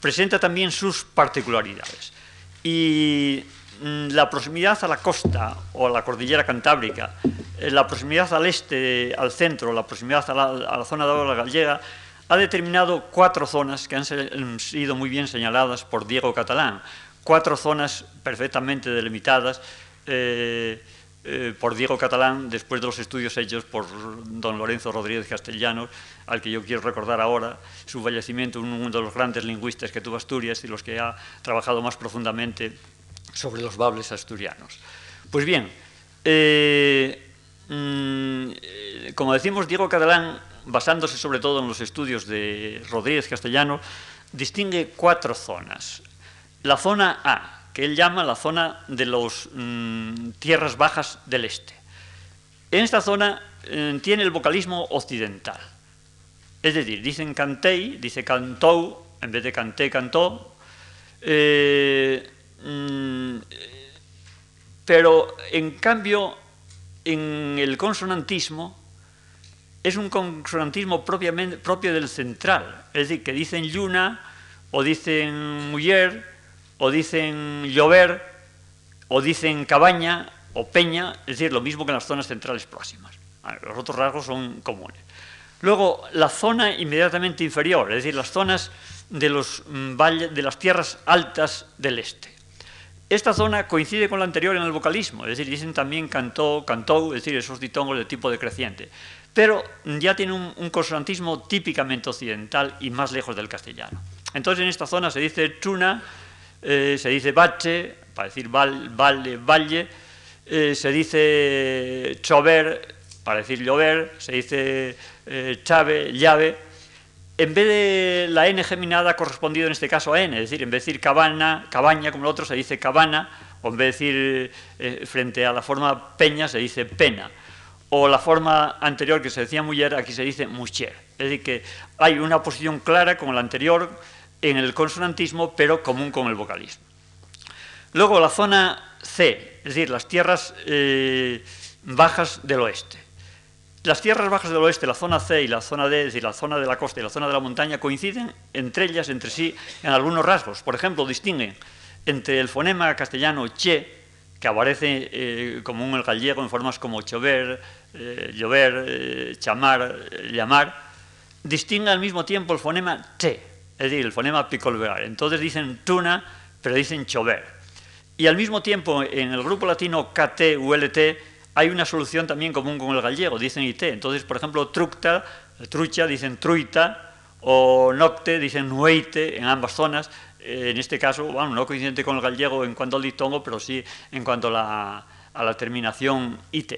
presenta también sus particularidades. Y mmm, la proximidad a la costa o a la cordillera cantábrica, eh, la proximidad al este, al centro, la proximidad a la, a la zona de la gallega, ha determinado cuatro zonas que han sido muy bien señaladas por Diego Catalán, cuatro zonas perfectamente delimitadas eh, eh, por Diego Catalán después de los estudios hechos por don Lorenzo Rodríguez Castellanos, al que yo quiero recordar ahora, su fallecimiento, uno de los grandes lingüistas que tuvo Asturias y los que ha trabajado más profundamente sobre los bables asturianos. Pues bien, eh, mmm, como decimos, Diego Catalán basándose sobre todo en los estudios de Rodríguez Castellano, distingue cuatro zonas. La zona A, que él llama la zona de las mmm, tierras bajas del este. En esta zona eh, tiene el vocalismo occidental. Es decir, dicen cantei, dice cantou, en vez de canté, cantó. Eh, mmm, pero en cambio, en el consonantismo, es un consonantismo propio del central, es decir, que dicen lluna, o dicen mujer, o dicen llover, o dicen cabaña, o peña, es decir, lo mismo que en las zonas centrales próximas. Los otros rasgos son comunes. Luego, la zona inmediatamente inferior, es decir, las zonas de, los mm, de las tierras altas del este. Esta zona coincide con la anterior en el vocalismo, es decir, dicen también cantó, cantó, es decir, esos ditongos de tipo decreciente pero ya tiene un, un, consonantismo típicamente occidental y más lejos del castellano. Entonces en esta zona se dice chuna, eh, se dice bache, para decir val, valle, valle, eh, se dice chover, para decir llover, se dice eh, chave, llave, en vez de la n geminada correspondido en este caso a n, es decir, en vez de decir cabana, cabaña como el otro, se dice cabana, o en vez de decir eh, frente a la forma peña, se dice pena. O la forma anterior que se decía mujer, aquí se dice mujer. Es decir, que hay una posición clara con la anterior en el consonantismo, pero común con el vocalismo. Luego la zona C, es decir, las tierras eh, bajas del oeste. Las tierras bajas del oeste, la zona C y la zona D, es decir, la zona de la costa y la zona de la montaña, coinciden entre ellas, entre sí, en algunos rasgos. Por ejemplo, distinguen entre el fonema castellano che, que aparece eh, común en el gallego en formas como chover, eh, llover, eh, chamar, llamar, distingue al mismo tiempo el fonema T, es decir, el fonema picolvear. Entonces dicen tuna, pero dicen chover. Y al mismo tiempo, en el grupo latino KT, ULT, hay una solución también común con el gallego, dicen IT. Entonces, por ejemplo, tructa, trucha, dicen truita, o nocte, dicen nueite, en ambas zonas. en este caso, bueno, no coincidente con el gallego en cuanto al diptongo, pero sí en cuanto a la, a la terminación IT.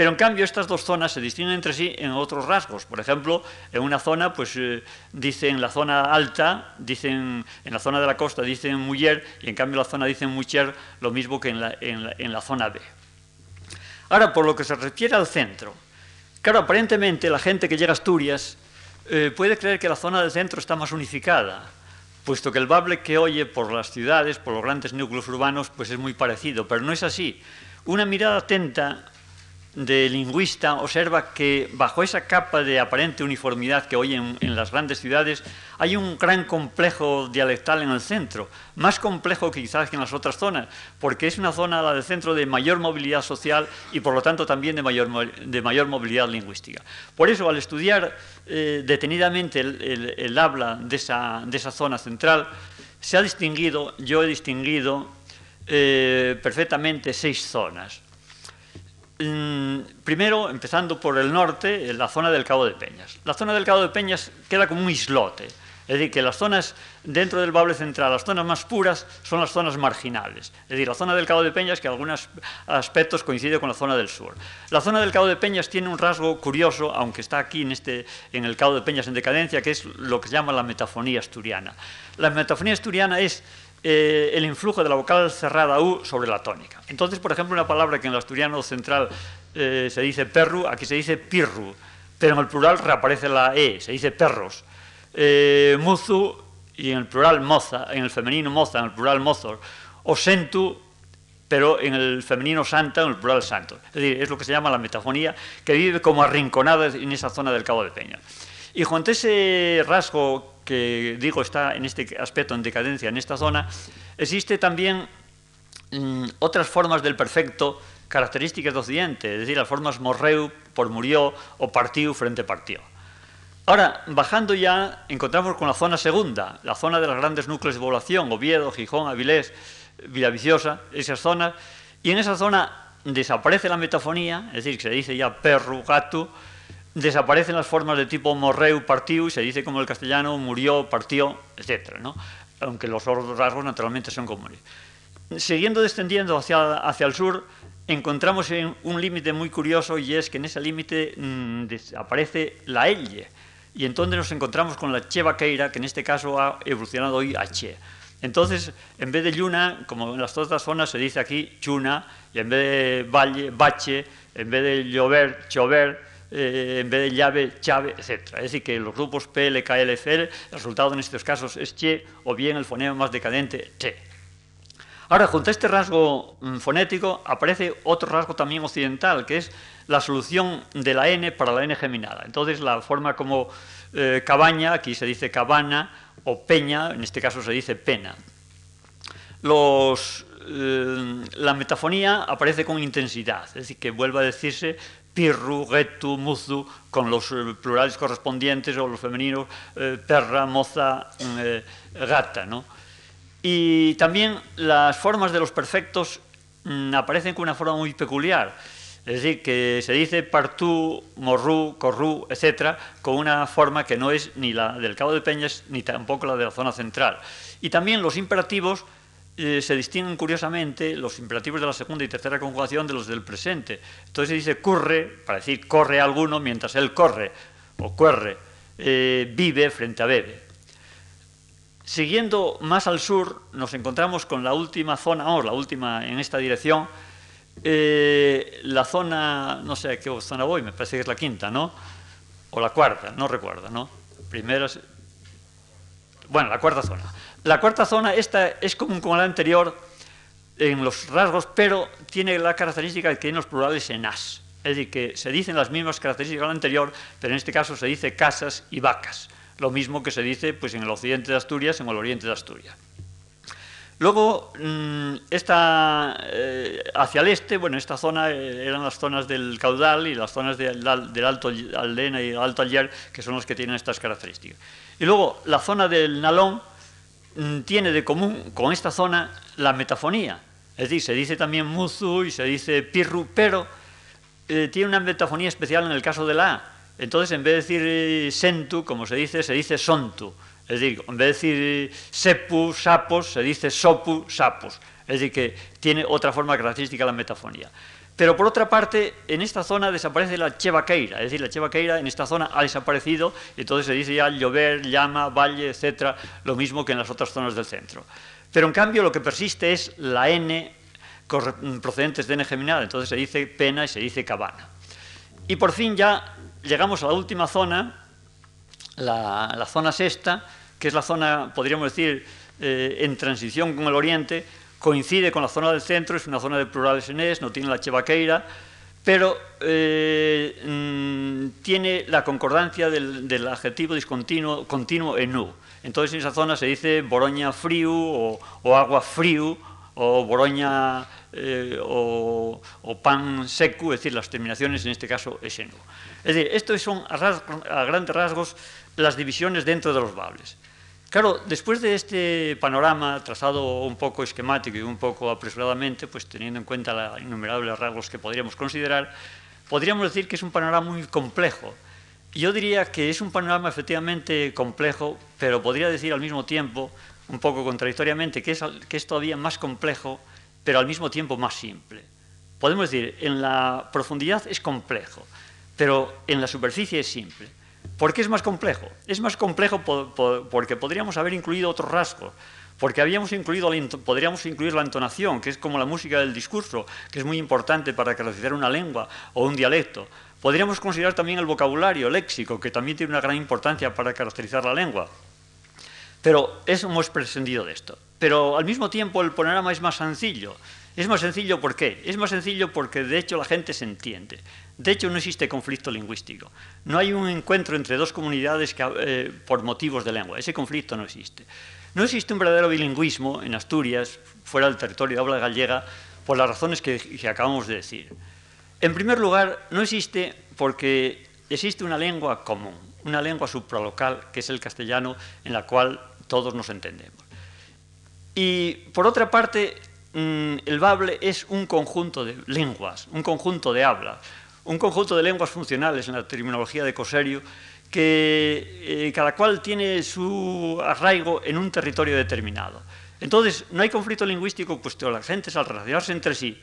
Pero en cambio estas dos zonas se distinguen entre sí en otros rasgos. Por ejemplo, en una zona, pues eh, dicen la zona alta, dicen en la zona de la costa dicen mujer y en cambio la zona dicen mujer lo mismo que en la, en la, en la zona B. Ahora, por lo que se refiere al centro, claro, aparentemente la gente que llega a Asturias eh, puede creer que la zona del centro está más unificada, puesto que el bable que oye por las ciudades, por los grandes núcleos urbanos, pues es muy parecido, pero no es así. Una mirada atenta de lingüista observa que bajo esa capa de aparente uniformidad que hoy en, en, las grandes ciudades hay un gran complejo dialectal en el centro, más complejo quizás que en las otras zonas, porque es una zona, la del centro, de mayor movilidad social y por lo tanto también de mayor, de mayor movilidad lingüística. Por eso, al estudiar eh, detenidamente el, el, el habla de esa, de esa, zona central, se ha distinguido, yo he distinguido eh, perfectamente seis zonas primero, empezando por el norte, en la zona del Cabo de Peñas. La zona del Cabo de Peñas queda como un islote, es Es decir, que las zonas dentro del Bable Central, las zonas más puras, son las zonas marginales. Es decir, la zona del Cabo de Peñas, que en algunos aspectos coincide con la zona del sur. La zona del Cabo de Peñas tiene un rasgo curioso, aunque está aquí en, este, en el Cabo de Peñas en decadencia, que es lo que se llama la metafonía asturiana. La metafonía asturiana es eh, el influjo de la vocal cerrada U sobre la tónica. Entonces, por ejemplo, una palabra que en el asturiano central eh, se dice perru, aquí se dice pirru, pero en el plural reaparece la E, se dice perros eh, muzu y en el plural moza, en el femenino moza, en el plural mozos, o sentu, pero en el femenino santa, en el plural santo. Es decir, es lo que se llama la metafonía, que vive como arrinconada en esa zona del Cabo de Peña. Y junto a ese rasgo que digo está en este aspecto en decadencia en esta zona, existe también mm, otras formas del perfecto características de Occidente, es decir, las formas morreu por murió o partiu frente partió. Ahora, bajando ya, encontramos con la zona segunda, la zona de los grandes núcleos de población, Oviedo, Gijón, Avilés, Villaviciosa, esas zonas, y en esa zona desaparece la metafonía, es decir, que se dice ya perro, gato, desaparecen las formas de tipo morreu, partiu, y se dice como el castellano murió, partió, etc. ¿no? Aunque los otros rasgos naturalmente son comunes. Siguiendo descendiendo hacia, hacia el sur, encontramos un límite muy curioso y es que en ese límite mmm, aparece la elle, y entonces nos encontramos con la che vaqueira, que en este caso ha evolucionado hoy a che. Entonces, en vez de luna, como en las otras zonas se dice aquí chuna, y en vez de valle, bache, en vez de llover, chover, eh, en vez de llave, chave, etc. Es decir, que los grupos P, L, K, L, F, L, el resultado en estos casos es che, o bien el fonema más decadente, che. Ahora, junto a este rasgo mm, fonético, aparece otro rasgo también occidental, que es la solución de la n para la n geminada. Entonces, la forma como eh, cabaña, aquí se dice cabana, o peña, en este caso se dice pena. Los, la metafonía aparece con intensidad, es decir, que vuelve a decirse pirru, getu, muzu, con los eh, plurales correspondientes o los femeninos eh, perra, moza, eh, gata. ¿no? Y también las formas de los perfectos mm, aparecen con una forma muy peculiar. Es decir, que se dice partú, morrú, corrú, etcétera, con una forma que no es ni la del Cabo de Peñas ni tampoco la de la zona central. Y también los imperativos eh, se distinguen curiosamente, los imperativos de la segunda y tercera conjugación, de los del presente. Entonces se dice curre, para decir corre alguno mientras él corre, o corre, eh, vive frente a bebe. Siguiendo más al sur, nos encontramos con la última zona, o la última en esta dirección, eh, la zona, no sé a qué zona voy, me parece que es la quinta, ¿no? O la cuarta, no recuerdo, ¿no? Primera, bueno, la cuarta zona. La cuarta zona, esta es común con la anterior en los rasgos, pero tiene la característica de que tiene los plurales en as. Es decir, que se dicen las mismas características que la anterior, pero en este caso se dice casas y vacas. Lo mismo que se dice pues, en el occidente de Asturias, en el oriente de Asturias. Luego, mm, esta, eh, hacia el este, bueno, esta zona eh, eran las zonas del caudal y las zonas del, Alto Aldena y el Alto Allier, que son las que tienen estas características. Y luego, la zona del Nalón tiene de común con esta zona la metafonía. Es decir, se dice también muzu y se dice pirru, pero eh, tiene una metafonía especial en el caso de la A. Entonces, en vez de decir sentu, como se dice, se dice sontu. Es decir, en vez de decir sepu, sapos, se dice sopu, sapos. Es decir, que tiene otra forma característica la metafonía. Pero por otra parte, en esta zona desaparece la chevaqueira, es decir, la chevaqueira en esta zona ha desaparecido, entonces se dice ya llover, llama, valle, etcétera, lo mismo que en las otras zonas del centro. Pero en cambio lo que persiste es la n procedentes de n geminada, entonces se dice pena y se dice cabana. Y por fin ya llegamos a la última zona, la, zona sexta, que es la zona, podríamos decir, eh, en transición con el oriente, coincide con la zona del centro, es una zona de plurales en es, no tiene la chevaqueira, pero eh, mm, tiene la concordancia del, adjetivo discontinuo continuo en u. Entonces en esa zona se dice boroña frío o, agua frío o boroña eh, o, pan seco, es decir, las terminaciones en este caso es en. Es decir, esto son a grandes rasgos las divisiones dentro de los bables. Claro, después de este panorama trazado un poco esquemático y un poco apresuradamente, pues teniendo en cuenta los innumerables rasgos que podríamos considerar, podríamos decir que es un panorama muy complejo yo diría que es un panorama efectivamente complejo, pero podría decir al mismo tiempo, un poco contradictoriamente, que es, que es todavía más complejo, pero al mismo tiempo más simple. Podemos decir, en la profundidad es complejo, pero en la superficie es simple. ¿Por qué es más complejo? Es más complejo porque podríamos haber incluido otros rasgos, porque habíamos incluido, podríamos incluir la entonación, que es como la música del discurso, que es muy importante para caracterizar una lengua o un dialecto. Podríamos considerar también el vocabulario, léxico, que también tiene una gran importancia para caracterizar la lengua. Pero eso hemos prescindido de esto. Pero al mismo tiempo el panorama es más sencillo. Es más sencillo ¿por qué? Es más sencillo porque de hecho la gente se entiende. De hecho no existe conflicto lingüístico. No hay un encuentro entre dos comunidades eh, por motivos de lengua. Ese conflicto no existe. No existe un verdadero bilingüismo en Asturias, fuera del territorio de habla gallega, por las razones que acabamos de decir. En primer lugar, no existe porque existe una lengua común, una lengua supralocal, que es el castellano, en la cual todos nos entendemos. Y por otra parte, mm, el bable es un conjunto de lenguas, un conjunto de hablas, un conjunto de lenguas funcionales en la terminología de Coserio, que eh, cada cual tiene su arraigo en un territorio determinado. Entonces, no hay conflicto lingüístico, puesto las gentes al relacionarse entre sí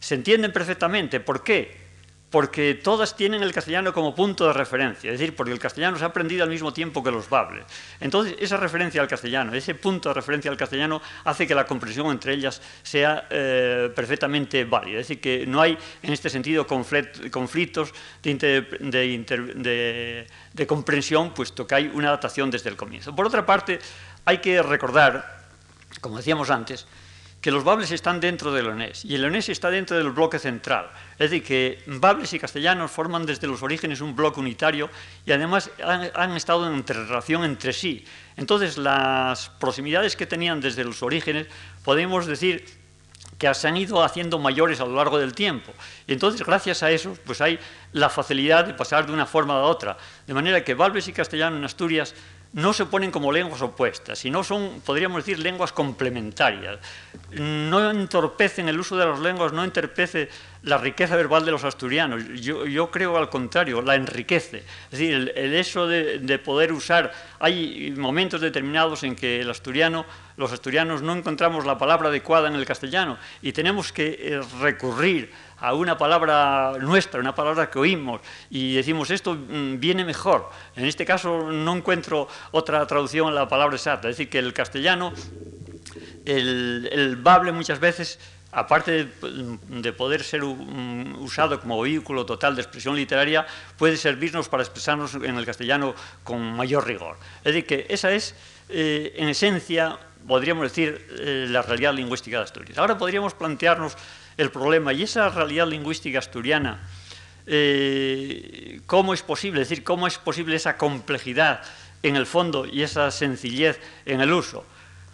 se entienden perfectamente. ¿Por qué? Porque todas tienen el castellano como punto de referencia, es decir, porque el castellano se ha aprendido al mismo tiempo que los bables. Entonces, esa referencia al castellano, ese punto de referencia al castellano, hace que la comprensión entre ellas sea eh, perfectamente válida. Es decir, que no hay en este sentido conflictos de, de comprensión, puesto que hay una adaptación desde el comienzo. Por otra parte, hay que recordar, como decíamos antes, que los bables están dentro del leonés y el leonés está dentro del bloque central. Es decir, que bables y castellanos forman desde los orígenes un bloque unitario y además han, estado en relación entre sí. Entonces, las proximidades que tenían desde los orígenes, podemos decir que se han ido haciendo mayores a lo largo del tiempo. Y entonces, gracias a eso, pues hay la facilidad de pasar de una forma a otra. De manera que bables y castellano en Asturias no se ponen como lenguas opuestas, sino son, podríamos decir, lenguas complementarias. No entorpecen el uso de las lenguas, no entorpece la riqueza verbal de los asturianos. Yo, creo al contrario, la enriquece. Es decir, el, hecho de, de, poder usar, hay momentos determinados en que los asturianos no encontramos la palabra adecuada en el castellano y tenemos que eh, recurrir a una palabra nuestra, una palabra que oímos y decimos esto mm, viene mejor. En este caso no encuentro otra traducción a la palabra exacta, es decir, que el castellano, el, bable muchas veces aparte de, poder ser usado como vehículo total de expresión literaria, puede servirnos para expresarnos en el castellano con mayor rigor. Es decir, que esa es, eh, en esencia, podríamos decir, eh, la realidad lingüística de Asturias. Ahora podríamos plantearnos el problema. Y esa realidad lingüística asturiana, eh, ¿cómo es posible? Es decir, ¿cómo es posible esa complejidad en el fondo y esa sencillez en el uso?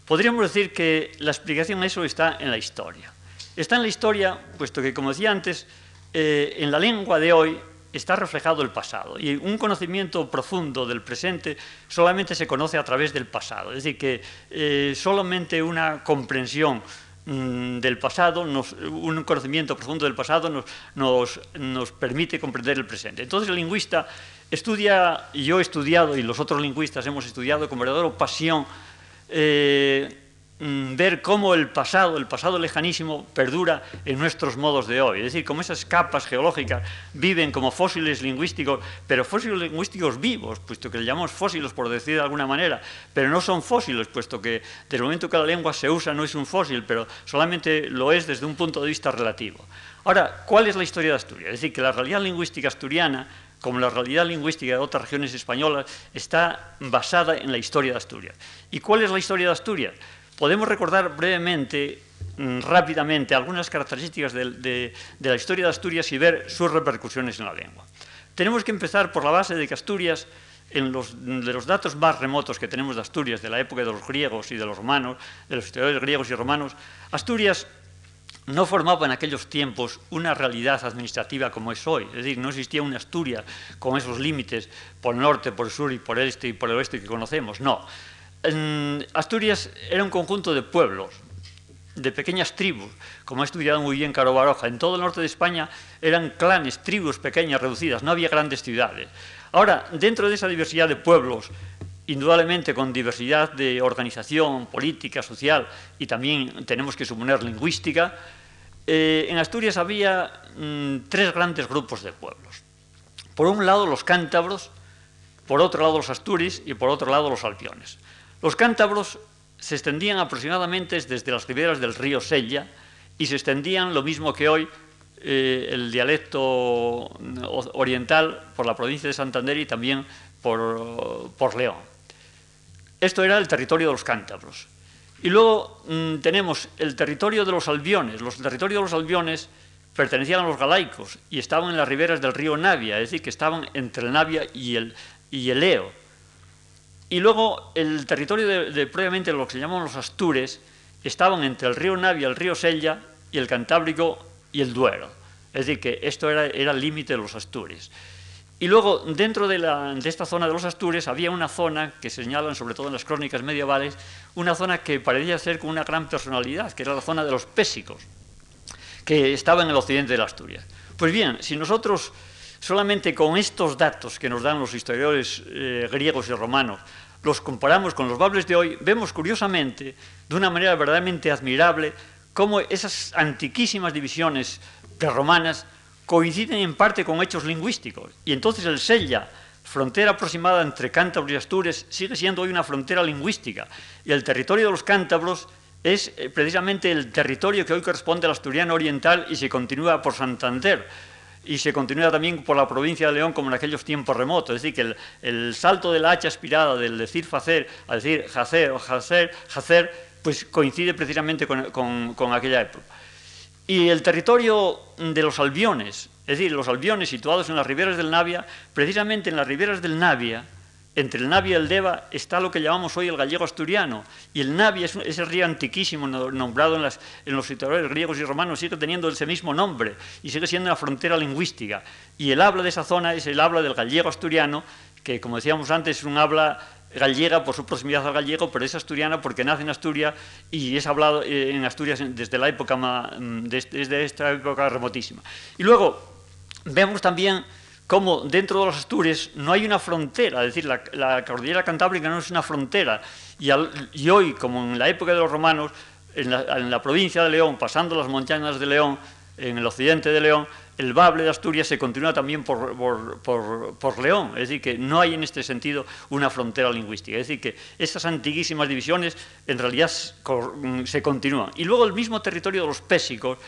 Podríamos decir que la explicación de eso está en la historia. Está en la historia, puesto que, como decía antes, eh, en la lengua de hoy está reflejado el pasado y un conocimiento profundo del presente solamente se conoce a través del pasado. Es decir, que eh, solamente una comprensión del pasado, un conocimiento profundo del pasado nos, nos, permite comprender el presente. Entonces el lingüista estudia, yo he estudiado, y los otros lingüistas hemos estudiado con verdadera pasión, eh, Mm, ver cómo el pasado, el pasado lejanísimo, perdura en nuestros modos de hoy. Es decir, cómo esas capas geológicas viven como fósiles lingüísticos, pero fósiles lingüísticos vivos, puesto que le llamamos fósiles por decir de alguna manera, pero no son fósiles, puesto que desde el momento que la lengua se usa no es un fósil, pero solamente lo es desde un punto de vista relativo. Ahora, ¿cuál es la historia de Asturias? Es decir, que la realidad lingüística asturiana como la realidad lingüística de otras regiones españolas, está basada en la historia de Asturias. ¿Y cuál es la historia de Asturias? Podemos recordar brevemente, mm, rápidamente, algunas características de, la historia de Asturias y ver sus repercusiones en la lengua. Tenemos que empezar por la base de que Asturias, en los, de los datos más remotos que tenemos de Asturias, de la época de los griegos y de los romanos, de los historiadores griegos y romanos, Asturias no formaba en aquellos tiempos una realidad administrativa como es hoy. Es decir, no existía una Asturias con esos límites por el norte, por el sur y por el este y por el oeste que conocemos. No. Asturias era un conjunto de pueblos, de pequeñas tribus, como ha estudiado muy bien Caro Baroja. En todo el norte de España eran clanes, tribus pequeñas, reducidas, no había grandes ciudades. Ahora, dentro de esa diversidad de pueblos, indudablemente con diversidad de organización política, social y también tenemos que suponer lingüística, eh, en Asturias había mm, tres grandes grupos de pueblos. Por un lado los cántabros, por otro lado los asturis y por otro lado los albiones. Los cántabros se extendían aproximadamente desde las riberas del río Sella y se extendían lo mismo que hoy eh, el dialecto oriental por la provincia de Santander y también por, por León. Esto era el territorio de los cántabros. Y luego mm, tenemos el territorio de los albiones. Los territorios de los albiones pertenecían a los galaicos y estaban en las riberas del río Navia, es decir, que estaban entre el Navia y el, y el Eo. Y luego el territorio de, previamente lo que se llaman los Astures estaban entre el río Navia, el río Sella y el Cantábrico y el Duero. Es decir, que esto era, era el límite de los Astures. Y luego, dentro de, esta zona de los Astures, había una zona que señalan, sobre todo en las crónicas medievales, una zona que parecía ser con una gran personalidad, que era la zona de los Pésicos, que estaba en el occidente de la Asturias. Pues bien, si nosotros solamente con estos datos que nos dan los historiadores eh, griegos y romanos, los comparamos con los bables de hoy, vemos curiosamente, de una manera verdaderamente admirable, cómo esas antiquísimas divisiones prerromanas coinciden en parte con hechos lingüísticos. Y entonces el Sella, frontera aproximada entre Cántabros y Astures, sigue siendo hoy una frontera lingüística. Y el territorio de los cántabros es eh, precisamente el territorio que hoy corresponde al asturiano oriental y se continúa por Santander. Y se continúa también por la provincia de León como en aquellos tiempos remotos. Es decir, que el, salto de la hacha aspirada del decir facer a decir jacer o jacer, jacer pues coincide precisamente con, con aquella época. Y el territorio de los albiones, es decir, los albiones situados en las riberas del Navia, precisamente en las riberas del Navia, entre el Navia y el Deva, está lo que llamamos hoy el gallego asturiano. Y el Navia es ese río antiquísimo nombrado en, los historiadores griegos y romanos, sigue teniendo ese mismo nombre y sigue siendo una frontera lingüística. Y el habla de esa zona es el habla del gallego asturiano, que como decíamos antes es un habla gallega por su proximidad al gallego, pero es asturiana porque nace en Asturias y es hablado eh, en Asturias desde la época mm, desde esta época remotísima. Y luego vemos también cómo dentro de los Asturias no hay una frontera, es decir, la, cordillera cantábrica no es una frontera. Y, hoy, como en la época de los romanos, en la, la provincia de León, pasando las montañas de León, en el occidente de León, el Bable de Asturias se continúa también por, por, León, es decir, que no hay en este sentido una frontera lingüística, es decir, que estas antiguísimas divisiones en realidad se continúan. Y luego el mismo territorio de los pésicos,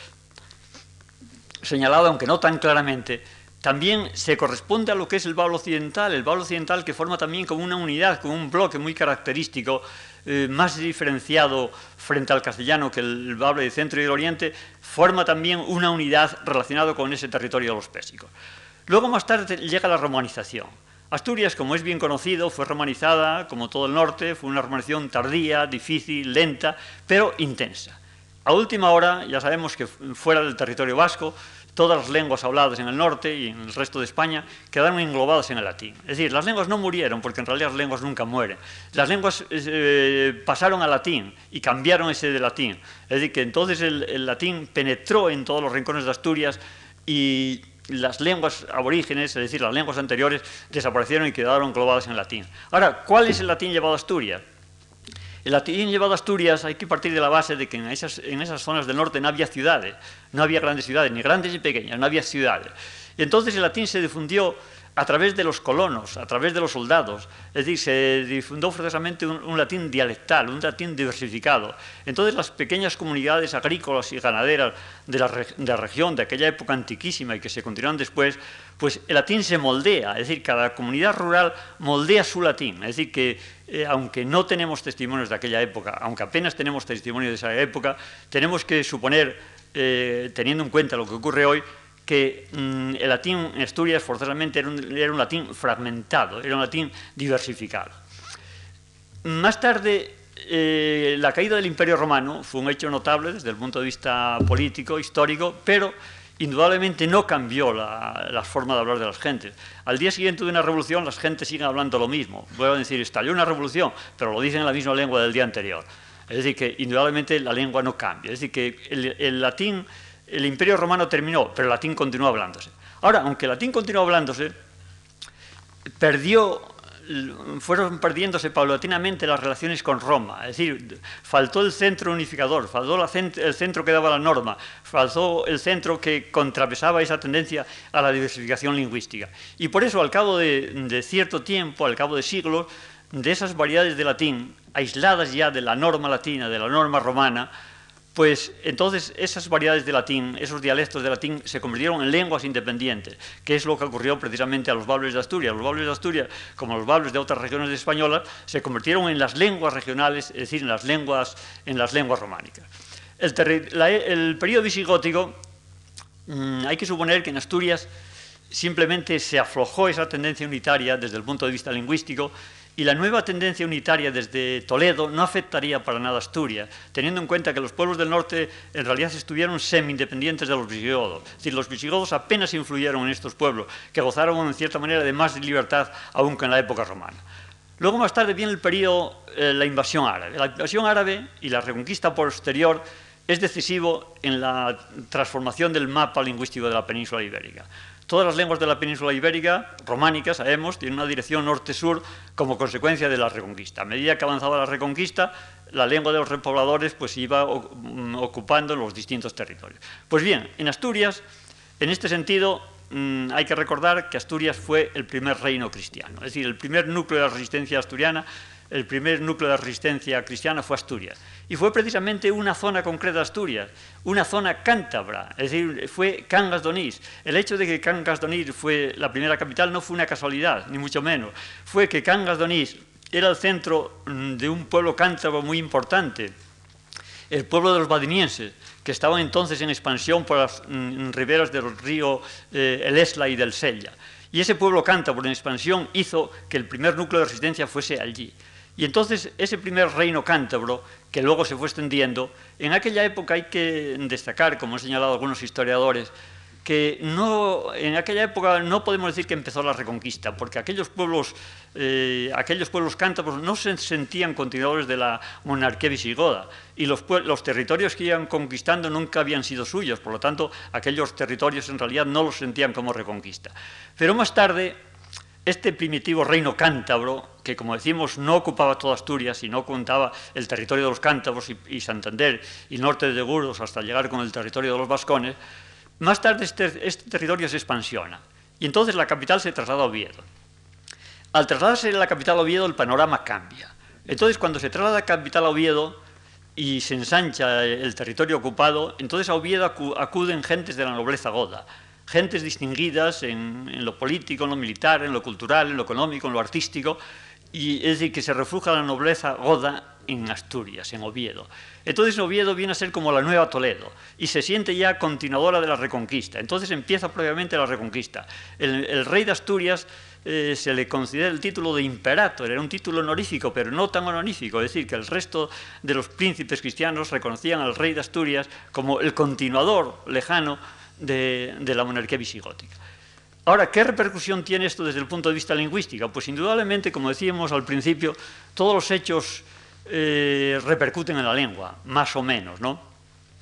señalado aunque no tan claramente, también se corresponde a lo que es el Bable occidental, el Bable occidental que forma también como una unidad, como un bloque muy característico eh, más diferenciado frente al castellano que el bable de Centro y del Oriente, forma también una unidad relacionada con ese territorio de los pésicos. Luego más tarde llega la romanización. Asturias, como es bien conocido, fue romanizada, como todo el norte, fue una romanización tardía, difícil, lenta, pero intensa. A última hora, ya sabemos que fuera del territorio vasco, todas las lenguas habladas en el norte y en el resto de España quedaron englobadas en el latín. Es decir, las lenguas no murieron, porque en realidad las lenguas nunca mueren. Las lenguas eh, pasaron al latín y cambiaron ese de latín. Es decir, que entonces el, latín penetró en todos los rincones de Asturias y las lenguas aborígenes, es decir, las lenguas anteriores, desaparecieron y quedaron englobadas en el latín. Ahora, ¿cuál es el latín llevado a Asturias? El latín llevado a Asturias hay que partir de la base de que en esas, en esas zonas del norte no había ciudades, no había grandes ciudades, ni grandes ni pequeñas, no había ciudades. Y entonces el latín se difundió a través de los colonos, a través de los soldados. Es decir, se difundió forzosamente un, latín dialectal, un latín diversificado. Entonces las pequeñas comunidades agrícolas y ganaderas de la, región de aquella época antiquísima y que se continuaron después, pues el latín se moldea, es decir, cada comunidad rural moldea su latín. Es decir, que eh, aunque no tenemos testimonios de aquella época, aunque apenas tenemos testimonios de esa época, tenemos que suponer, eh, teniendo en cuenta lo que ocurre hoy, que mm, el latín en Asturias forzosamente era un, latín fragmentado, era un latín diversificado. Más tarde, eh, la caída del Imperio Romano fue un hecho notable desde el punto de vista político, histórico, pero indudablemente no cambió la, forma de hablar de las gentes. Al día siguiente de una revolución, las gentes siguen hablando lo mismo. Voy a decir, estalló una revolución, pero lo dicen en la misma lengua del día anterior. Es decir, que indudablemente la lengua no cambia. Es decir, que el latín el imperio romano terminó, pero el latín continuó hablándose. Ahora, aunque el latín continuó hablándose, perdió fueron perdiéndose paulatinamente las relaciones con Roma, es decir, faltó el centro unificador, faltó el centro que daba la norma, faltó el centro que contrapesaba esa tendencia a la diversificación lingüística. Y por eso, al cabo de, de cierto tiempo, al cabo de siglos, de esas variedades de latín, aisladas ya de la norma latina, de la norma romana, pues entonces esas variedades de latín, esos dialectos de latín se convirtieron en lenguas independientes, que es lo que ocurrió precisamente a los bables de Asturias. Los bables de Asturias, como los bables de otras regiones españolas, se convirtieron en las lenguas regionales, es decir, en las lenguas, en las lenguas románicas. El, el periodo visigótico, mm, hay que suponer que en Asturias simplemente se aflojó esa tendencia unitaria desde el punto de vista lingüístico y la nueva tendencia unitaria desde Toledo no afectaría para nada a Asturias, teniendo en cuenta que los pueblos del norte en realidad estuvieron semi-independientes de los visigodos. Es decir, los visigodos apenas influyeron en estos pueblos, que gozaron en cierta manera de más libertad aún que en la época romana. Luego más tarde viene el periodo, eh, la invasión árabe. La invasión árabe y la reconquista posterior es decisivo en la transformación del mapa lingüístico de la península ibérica. Todas las lenguas de la península ibérica, románicas, sabemos, tienen una dirección norte-sur como consecuencia de la reconquista. A medida que avanzaba la reconquista, la lengua de los repobladores pues, iba mm, ocupando los distintos territorios. Pues bien, en Asturias, en este sentido, mm, hay que recordar que Asturias fue el primer reino cristiano, es decir, el primer núcleo de la resistencia asturiana el primer núcleo de resistencia cristiana fue Asturias. Y fue precisamente una zona concreta de Asturias, una zona cántabra, es decir, fue Cangas d'Onís. El hecho de que Cangas d'Onís fue la primera capital no fue una casualidad, ni mucho menos. Fue que Cangas d'Onís era el centro mm, de un pueblo cántabro muy importante, el pueblo de los badinienses, que estaban entonces en expansión por las mm, riberas del río eh, el Esla y del Sella. Y ese pueblo cántabro en expansión hizo que el primer núcleo de resistencia fuese allí. Y entonces ese primer reino cántabro, que luego se fue extendiendo, en aquella época hay que destacar, como han señalado algunos historiadores, que no, en aquella época no podemos decir que empezó la reconquista, porque aquellos pueblos, eh, aquellos pueblos cántabros no se sentían continuadores de la monarquía visigoda y los, los, territorios que iban conquistando nunca habían sido suyos, por lo tanto aquellos territorios en realidad no los sentían como reconquista. Pero más tarde este primitivo reino cántabro, que como decimos no ocupaba toda Asturias, sino contaba el territorio de los cántabros y, Santander y norte de Burgos hasta llegar con el territorio de los vascones, más tarde este, este, territorio se expansiona y entonces la capital se traslada a Oviedo. Al trasladarse la capital a Oviedo el panorama cambia. Entonces cuando se traslada la capital a Oviedo y se ensancha el territorio ocupado, entonces a Oviedo acuden gentes de la nobleza goda, gentes distinguidas en, lo político, en lo militar, en lo cultural, en lo económico, en lo artístico, y es decir, que se refugia la nobleza goda en Asturias, en Oviedo. Entonces Oviedo viene a ser como la nueva Toledo y se siente ya continuadora de la reconquista. Entonces empieza propiamente la reconquista. El, rey de Asturias eh, se le considera el título de imperator, era un título honorífico, pero no tan honorífico, es decir, que el resto de los príncipes cristianos reconocían al rey de Asturias como el continuador lejano de, la monarquía visigótica. Ahora, ¿qué repercusión tiene esto desde el punto de vista lingüístico? Pues indudablemente, como decíamos al principio, todos los hechos eh, repercuten en la lengua, más o menos, ¿no?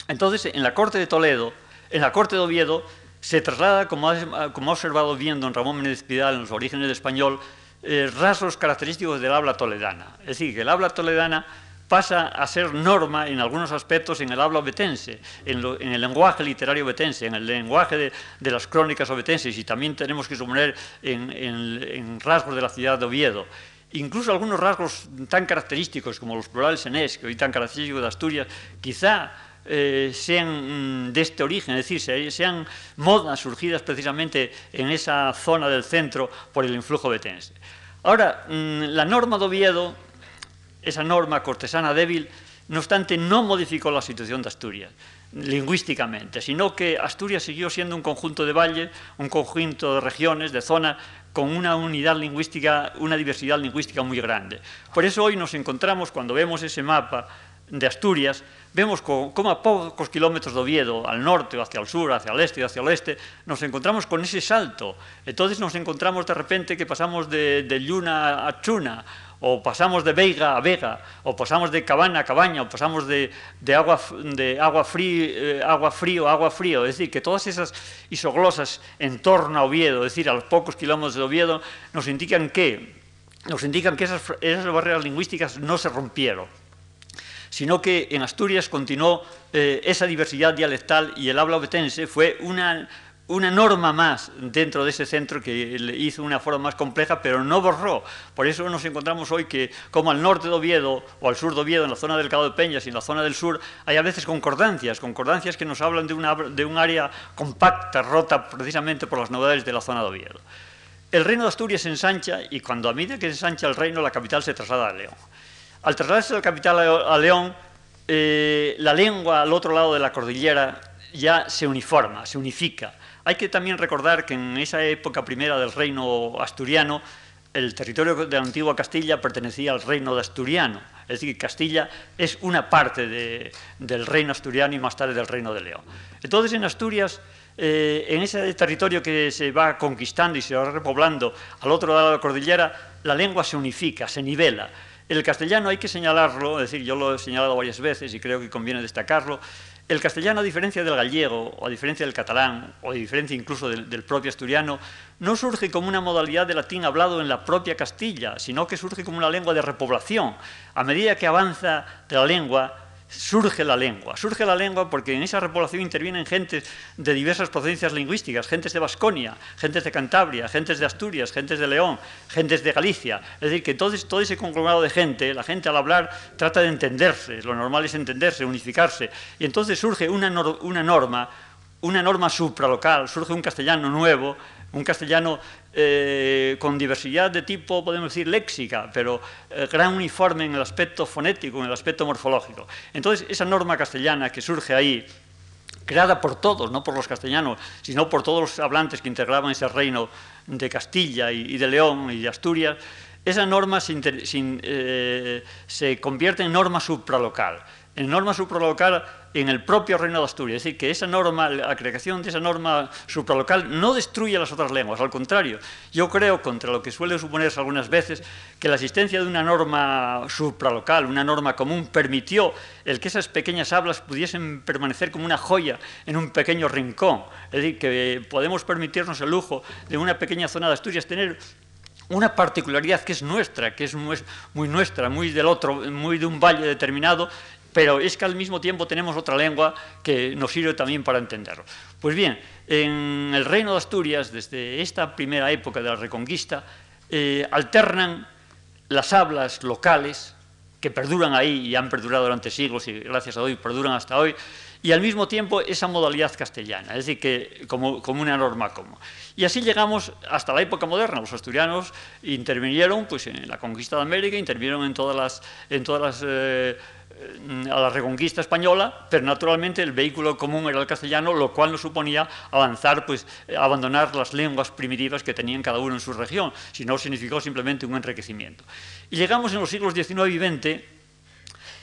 Entonces, en la corte de Toledo, en la corte de Oviedo, se traslada, como ha, como observado bien don Ramón Menéndez Pidal en los orígenes del español, eh, rasgos característicos del habla toledana. Es decir, que el habla toledana pasa a ser norma en algunos aspectos en el habla obetense, en, el lenguaje literario obetense, en el lenguaje de, las crónicas obetenses y también tenemos que suponer en, rasgos de la ciudad de Oviedo. Incluso algunos rasgos tan característicos como los plurales en es, que hoy tan característicos de Asturias, quizá eh, sean mm, de este origen, es decir, sean modas surgidas precisamente en esa zona del centro por el influjo obetense. Ahora, mm, la norma de Oviedo esa norma cortesana débil, no obstante, no modificó la situación de Asturias lingüísticamente, sino que Asturias siguió siendo un conjunto de valles, un conjunto de regiones, de zonas, con una unidad lingüística, una diversidad lingüística muy grande. Por eso hoy nos encontramos, cuando vemos ese mapa de Asturias, vemos cómo a pocos kilómetros de Oviedo, al norte o hacia el sur, hacia el este y hacia el oeste, nos encontramos con ese salto. Entonces nos encontramos de repente que pasamos de, de Lluna a Chuna, o pasamos de veiga a vega, o pasamos de cabana a cabaña, o pasamos de, agua, de agua, frío, eh, agua frío a agua frío. Es decir, que todas esas isoglosas en torno a Oviedo, es decir, a los pocos kilómetros de Oviedo, nos indican que, nos indican que esas, esas barreras lingüísticas no se rompieron sino que en Asturias continuó eh, esa diversidad dialectal y el habla obetense fue una, una norma más dentro de ese centro que le hizo una forma más compleja, pero no borró. Por eso nos encontramos hoy que, como al norte de Oviedo o al sur de Oviedo, en la zona del Cabo de Peñas y en la zona del sur, hay a veces concordancias, concordancias que nos hablan de, una, de un área compacta, rota precisamente por las novedades de la zona de Oviedo. El reino de Asturias se ensancha y cuando a medida que se ensancha el reino, la capital se traslada a León. Al trasladarse la capital a León, eh, la lengua al otro lado de la cordillera ya se uniforma, se unifica hay que también recordar que en esa época primera del reino asturiano, el territorio de la antigua Castilla pertenecía al reino de Asturiano, es decir, Castilla es una parte del reino asturiano y más tarde del reino de León. Entonces, en Asturias, eh, en ese territorio que se va conquistando y se va repoblando al otro lado de la cordillera, la lengua se unifica, se nivela. El castellano hay que señalarlo, es decir, yo lo he señalado varias veces y creo que conviene destacarlo, el castellano, a diferencia del gallego, o a diferencia del catalán, o a diferencia incluso del, del, propio asturiano, no surge como una modalidad de latín hablado en la propia Castilla, sino que surge como una lengua de repoblación. A medida que avanza de la lengua, surge la lengua. Surge la lengua porque en esa repoblación intervienen gentes de diversas procedencias lingüísticas, gentes de Vasconia, gentes de Cantabria, gentes de Asturias, gentes de León, gentes de Galicia. Es decir, que todo, ese conglomerado de gente, la gente al hablar trata de entenderse, lo normal es entenderse, unificarse. Y entonces surge una, una norma, una norma supralocal, surge un castellano nuevo, un castellano eh, con diversidad de tipo, podemos decir, léxica, pero eh, gran uniforme en el aspecto fonético, en el aspecto morfológico. Entonces, esa norma castellana que surge ahí, creada por todos, no por los castellanos, sino por todos los hablantes que integraban ese reino de Castilla y, de León y de Asturias, esa norma se, eh, se convierte en norma supralocal en norma supralocal en el propio reino de Asturias. Es decir, que esa norma, la creación de esa norma supralocal no destruye las otras lenguas, al contrario. Yo creo, contra lo que suele suponerse algunas veces, que la existencia de una norma supralocal, una norma común, permitió el que esas pequeñas hablas pudiesen permanecer como una joya en un pequeño rincón. Es decir, que podemos permitirnos el lujo de una pequeña zona de Asturias tener una particularidad que es nuestra, que es muy nuestra, muy del otro, muy de un valle determinado, pero es que al mismo tiempo tenemos otra lengua que nos sirve también para entenderlo. Pues bien, en el reino de Asturias, desde esta primera época de la Reconquista, eh, alternan las hablas locales, que perduran ahí y han perdurado durante siglos y gracias a hoy perduran hasta hoy, y al mismo tiempo esa modalidad castellana, es decir, como, una norma común. Y así llegamos hasta la época moderna. Los asturianos intervinieron pues, en la conquista de América, intervinieron en todas las, en todas las eh, a la reconquista española, pero naturalmente el vehículo común era el castellano, lo cual nos suponía avanzar, pues abandonar las lenguas primitivas que tenían cada uno en su región, sino significó simplemente un enriquecimiento. Y llegamos en los siglos XIX y XX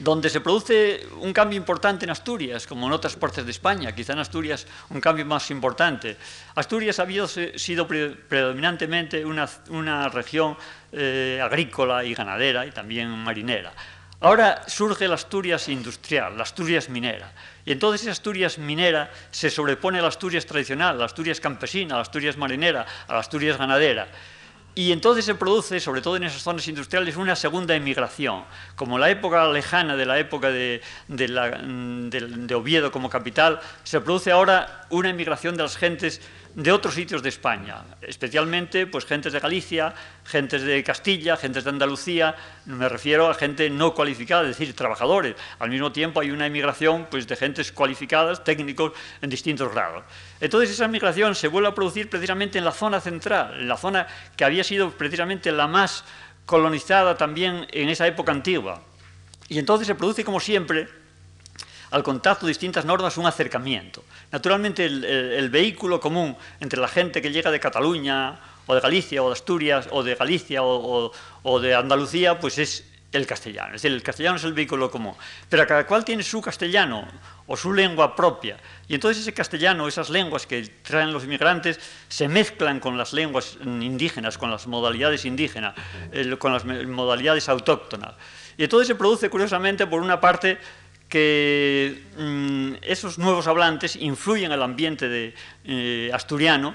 donde se produce un cambio importante en Asturias, como en otras partes de España, quizá en Asturias un cambio más importante. Asturias había sido predominantemente una, región eh, agrícola y ganadera y también marinera. Ahora surge la Asturias industrial, la Asturias minera. Y entonces esa Asturias minera se sobrepone a la Asturias tradicional, a la Asturias campesina, a la Asturias marinera, a la Asturias ganadera. Y entonces se produce, sobre todo en esas zonas industriales, una segunda emigración. Como la época lejana de la época de, de Oviedo como capital, se produce ahora una emigración de las gentes de otros sitios de España, especialmente pues gentes de Galicia, gentes de Castilla, gentes de Andalucía, me refiero a gente no cualificada, es decir, trabajadores. Al mismo tiempo hay una inmigración pues, de gentes cualificadas, técnicos, en distintos grados. Entonces esa migración se vuelve a producir precisamente en la zona central, en la zona que había sido precisamente la más colonizada también en esa época antigua. Y entonces se produce, como siempre, al contacto de distintas normas un acercamiento. Naturalmente, el, vehículo común entre la gente que llega de Cataluña, o de Galicia, o de Asturias, o de Galicia, o, de Andalucía, pues es el castellano. Es decir, el castellano es el vehículo común, pero cada cual tiene su castellano o su lengua propia. Y entonces ese castellano, esas lenguas que traen los inmigrantes, se mezclan con las lenguas indígenas, con las modalidades indígenas, con las modalidades autóctonas. Y entonces se produce, curiosamente, por una parte, que mm, esos nuevos hablantes influyen en el ambiente de, eh, asturiano,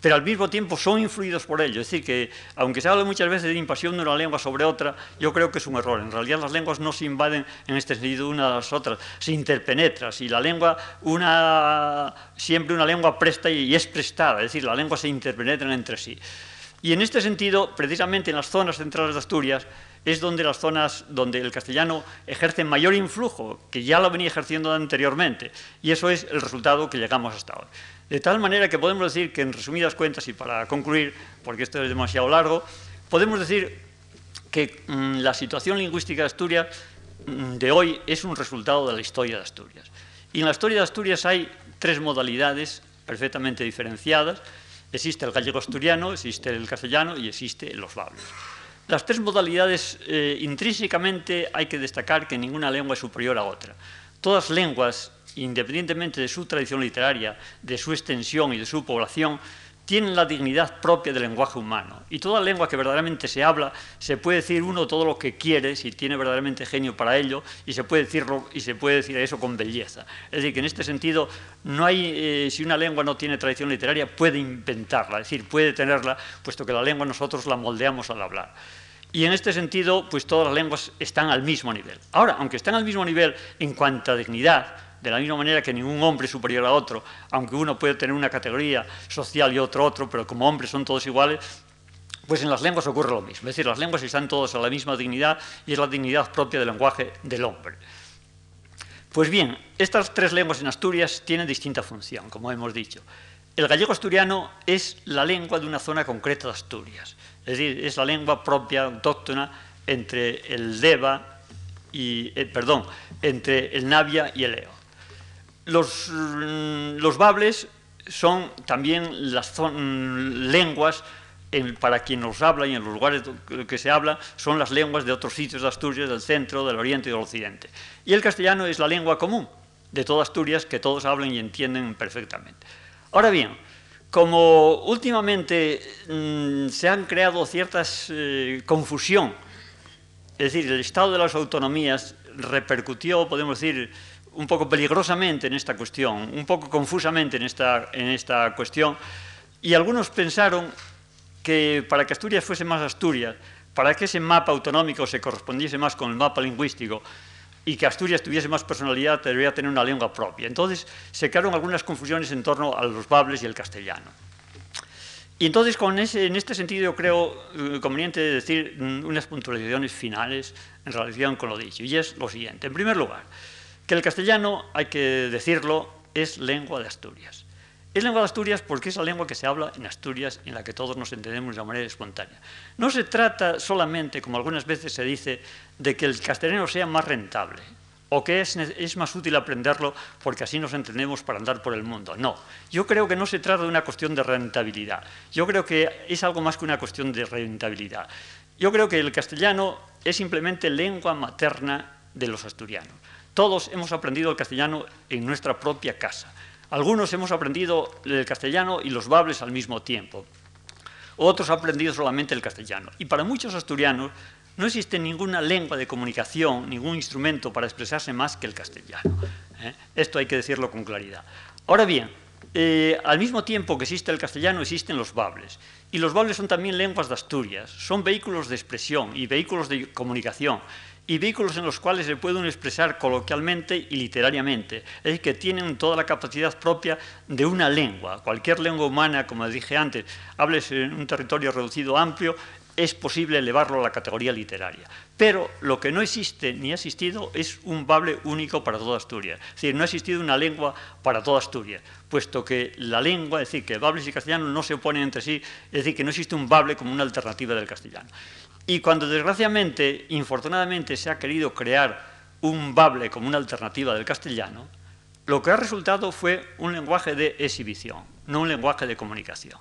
pero al mismo tiempo son influidos por ello. Es decir, que aunque se habla muchas veces de invasión de una lengua sobre otra, yo creo que es un error. En realidad las lenguas no se invaden en este sentido una de las otras, se interpenetran. Y la lengua, siempre una lengua presta y es prestada, es decir, las lenguas se interpenetran entre sí. Y en este sentido, precisamente en las zonas centrales de Asturias, es donde las zonas donde el castellano ejerce mayor influjo, que ya lo venía ejerciendo anteriormente, y eso es el resultado que llegamos hasta ahora. De tal manera que podemos decir que, en resumidas cuentas, y para concluir, porque esto es demasiado largo, podemos decir que mm, la situación lingüística de Asturias mm, de hoy es un resultado de la historia de Asturias. Y en la historia de Asturias hay tres modalidades perfectamente diferenciadas. Existe el gallego asturiano, existe el castellano y existe los bables. Las tres modalidades eh, intrínsecamente hay que destacar que ninguna lengua es superior a otra. Todas lenguas, independientemente de su tradición literaria, de su extensión y de su población, tienen la dignidad propia del lenguaje humano. Y toda lengua que verdaderamente se habla, se puede decir uno todo lo que quiere, si tiene verdaderamente genio para ello, y se puede decirlo y se puede decir eso con belleza. Es decir, que en este sentido, no hay, eh, si una lengua no tiene tradición literaria, puede inventarla, es decir, puede tenerla, puesto que la lengua nosotros la moldeamos al hablar. Y en este sentido, pues todas las lenguas están al mismo nivel. Ahora, aunque están al mismo nivel en cuanto a dignidad, de la misma manera que ningún hombre es superior a otro, aunque uno puede tener una categoría social y otro otro, pero como hombres son todos iguales, pues en las lenguas ocurre lo mismo. Es decir, las lenguas están todas a la misma dignidad y es la dignidad propia del lenguaje del hombre. Pues bien, estas tres lenguas en Asturias tienen distinta función, como hemos dicho. El gallego asturiano es la lengua de una zona concreta de Asturias, es decir, es la lengua propia, autóctona, entre el Deva y, eh, perdón, entre el Navia y el Eo. Los, los bables son también las lenguas para quien nos habla y en los lugares que se habla son las lenguas de otros sitios de Asturias, del centro, del oriente y del occidente. Y el castellano es la lengua común de toda Asturias que todos hablan y entienden perfectamente. Ahora bien, como últimamente mm, se han creado ciertas eh, confusión, es decir, el estado de las autonomías repercutió, podemos decir, un poco peligrosamente en esta cuestión, un poco confusamente en esta, en esta cuestión, y algunos pensaron que para que Asturias fuese más Asturias, para que ese mapa autonómico se correspondiese más con el mapa lingüístico y que Asturias tuviese más personalidad, debería tener una lengua propia. Entonces se crearon algunas confusiones en torno a los bables y el castellano. Y entonces, en este sentido, yo creo eh, conveniente decir mm, unas puntualizaciones finales en relación con lo dicho, y es lo siguiente. En primer lugar, que el castellano, hay que decirlo, es lengua de Asturias. Es lengua de Asturias porque es la lengua que se habla en Asturias, en la que todos nos entendemos de manera espontánea. No se trata solamente, como algunas veces se dice, de que el castellano sea más rentable o que es, es, más útil aprenderlo porque así nos entendemos para andar por el mundo. No, yo creo que no se trata de una cuestión de rentabilidad. Yo creo que es algo más que una cuestión de rentabilidad. Yo creo que el castellano es simplemente lengua materna de los asturianos. Todos hemos aprendido el castellano en nuestra propia casa. Algunos hemos aprendido el castellano y los bables al mismo tiempo. Otros han aprendido solamente el castellano. Y para muchos asturianos no existe ninguna lengua de comunicación, ningún instrumento para expresarse más que el castellano. ¿eh? Esto hay que decirlo con claridad. Ahora bien, eh, al mismo tiempo que existe el castellano, existen los bables. Y los bables son también lenguas de Asturias, son vehículos de expresión y vehículos de comunicación y vehículos en los cuales se pueden expresar coloquialmente y literariamente, es decir, que tienen toda la capacidad propia de una lengua. Cualquier lengua humana, como dije antes, hables en un territorio reducido amplio, es posible elevarlo a la categoría literaria. Pero lo que no existe ni ha existido es un bable único para toda Asturias. Es decir, no ha existido una lengua para toda Asturias, puesto que la lengua, es decir, que bables y castellano no se oponen entre sí, es decir, que no existe un bable como una alternativa del castellano. Y cuando desgraciadamente, infortunadamente, se ha querido crear un bable como una alternativa del castellano, lo que ha resultado fue un lenguaje de exhibición, no un lenguaje de comunicación.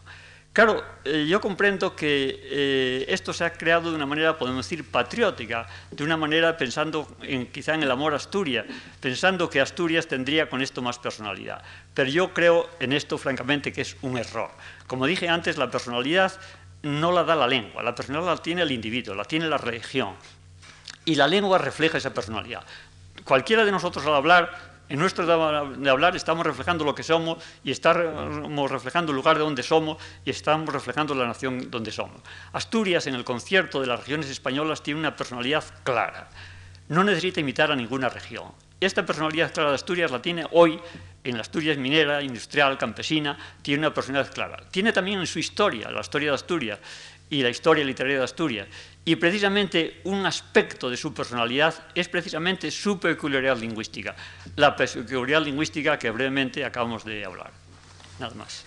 Claro, eh, yo comprendo que eh, esto se ha creado de una manera, podemos decir, patriótica, de una manera pensando en, quizá en el amor a Asturias, pensando que Asturias tendría con esto más personalidad. Pero yo creo en esto, francamente, que es un error. Como dije antes, la personalidad no la da la lengua, la personalidad la tiene el individuo, la tiene la religión. Y la lengua refleja esa personalidad. Cualquiera de nosotros al hablar en nuestro de hablar estamos reflejando lo que somos y estamos reflejando el lugar de donde somos y estamos reflejando la nación donde somos. Asturias, en el concierto de las regiones españolas, tiene una personalidad clara. No necesita imitar a ninguna región. Esta personalidad clara de Asturias la tiene hoy en la Asturias minera, industrial, campesina, tiene una personalidad clara. Tiene también en su historia, la historia de Asturias y la historia literaria de Asturias, y precisamente un aspecto de su personalidad es precisamente su peculiaridad lingüística, la peculiaridad lingüística que brevemente acabamos de hablar. Nada más.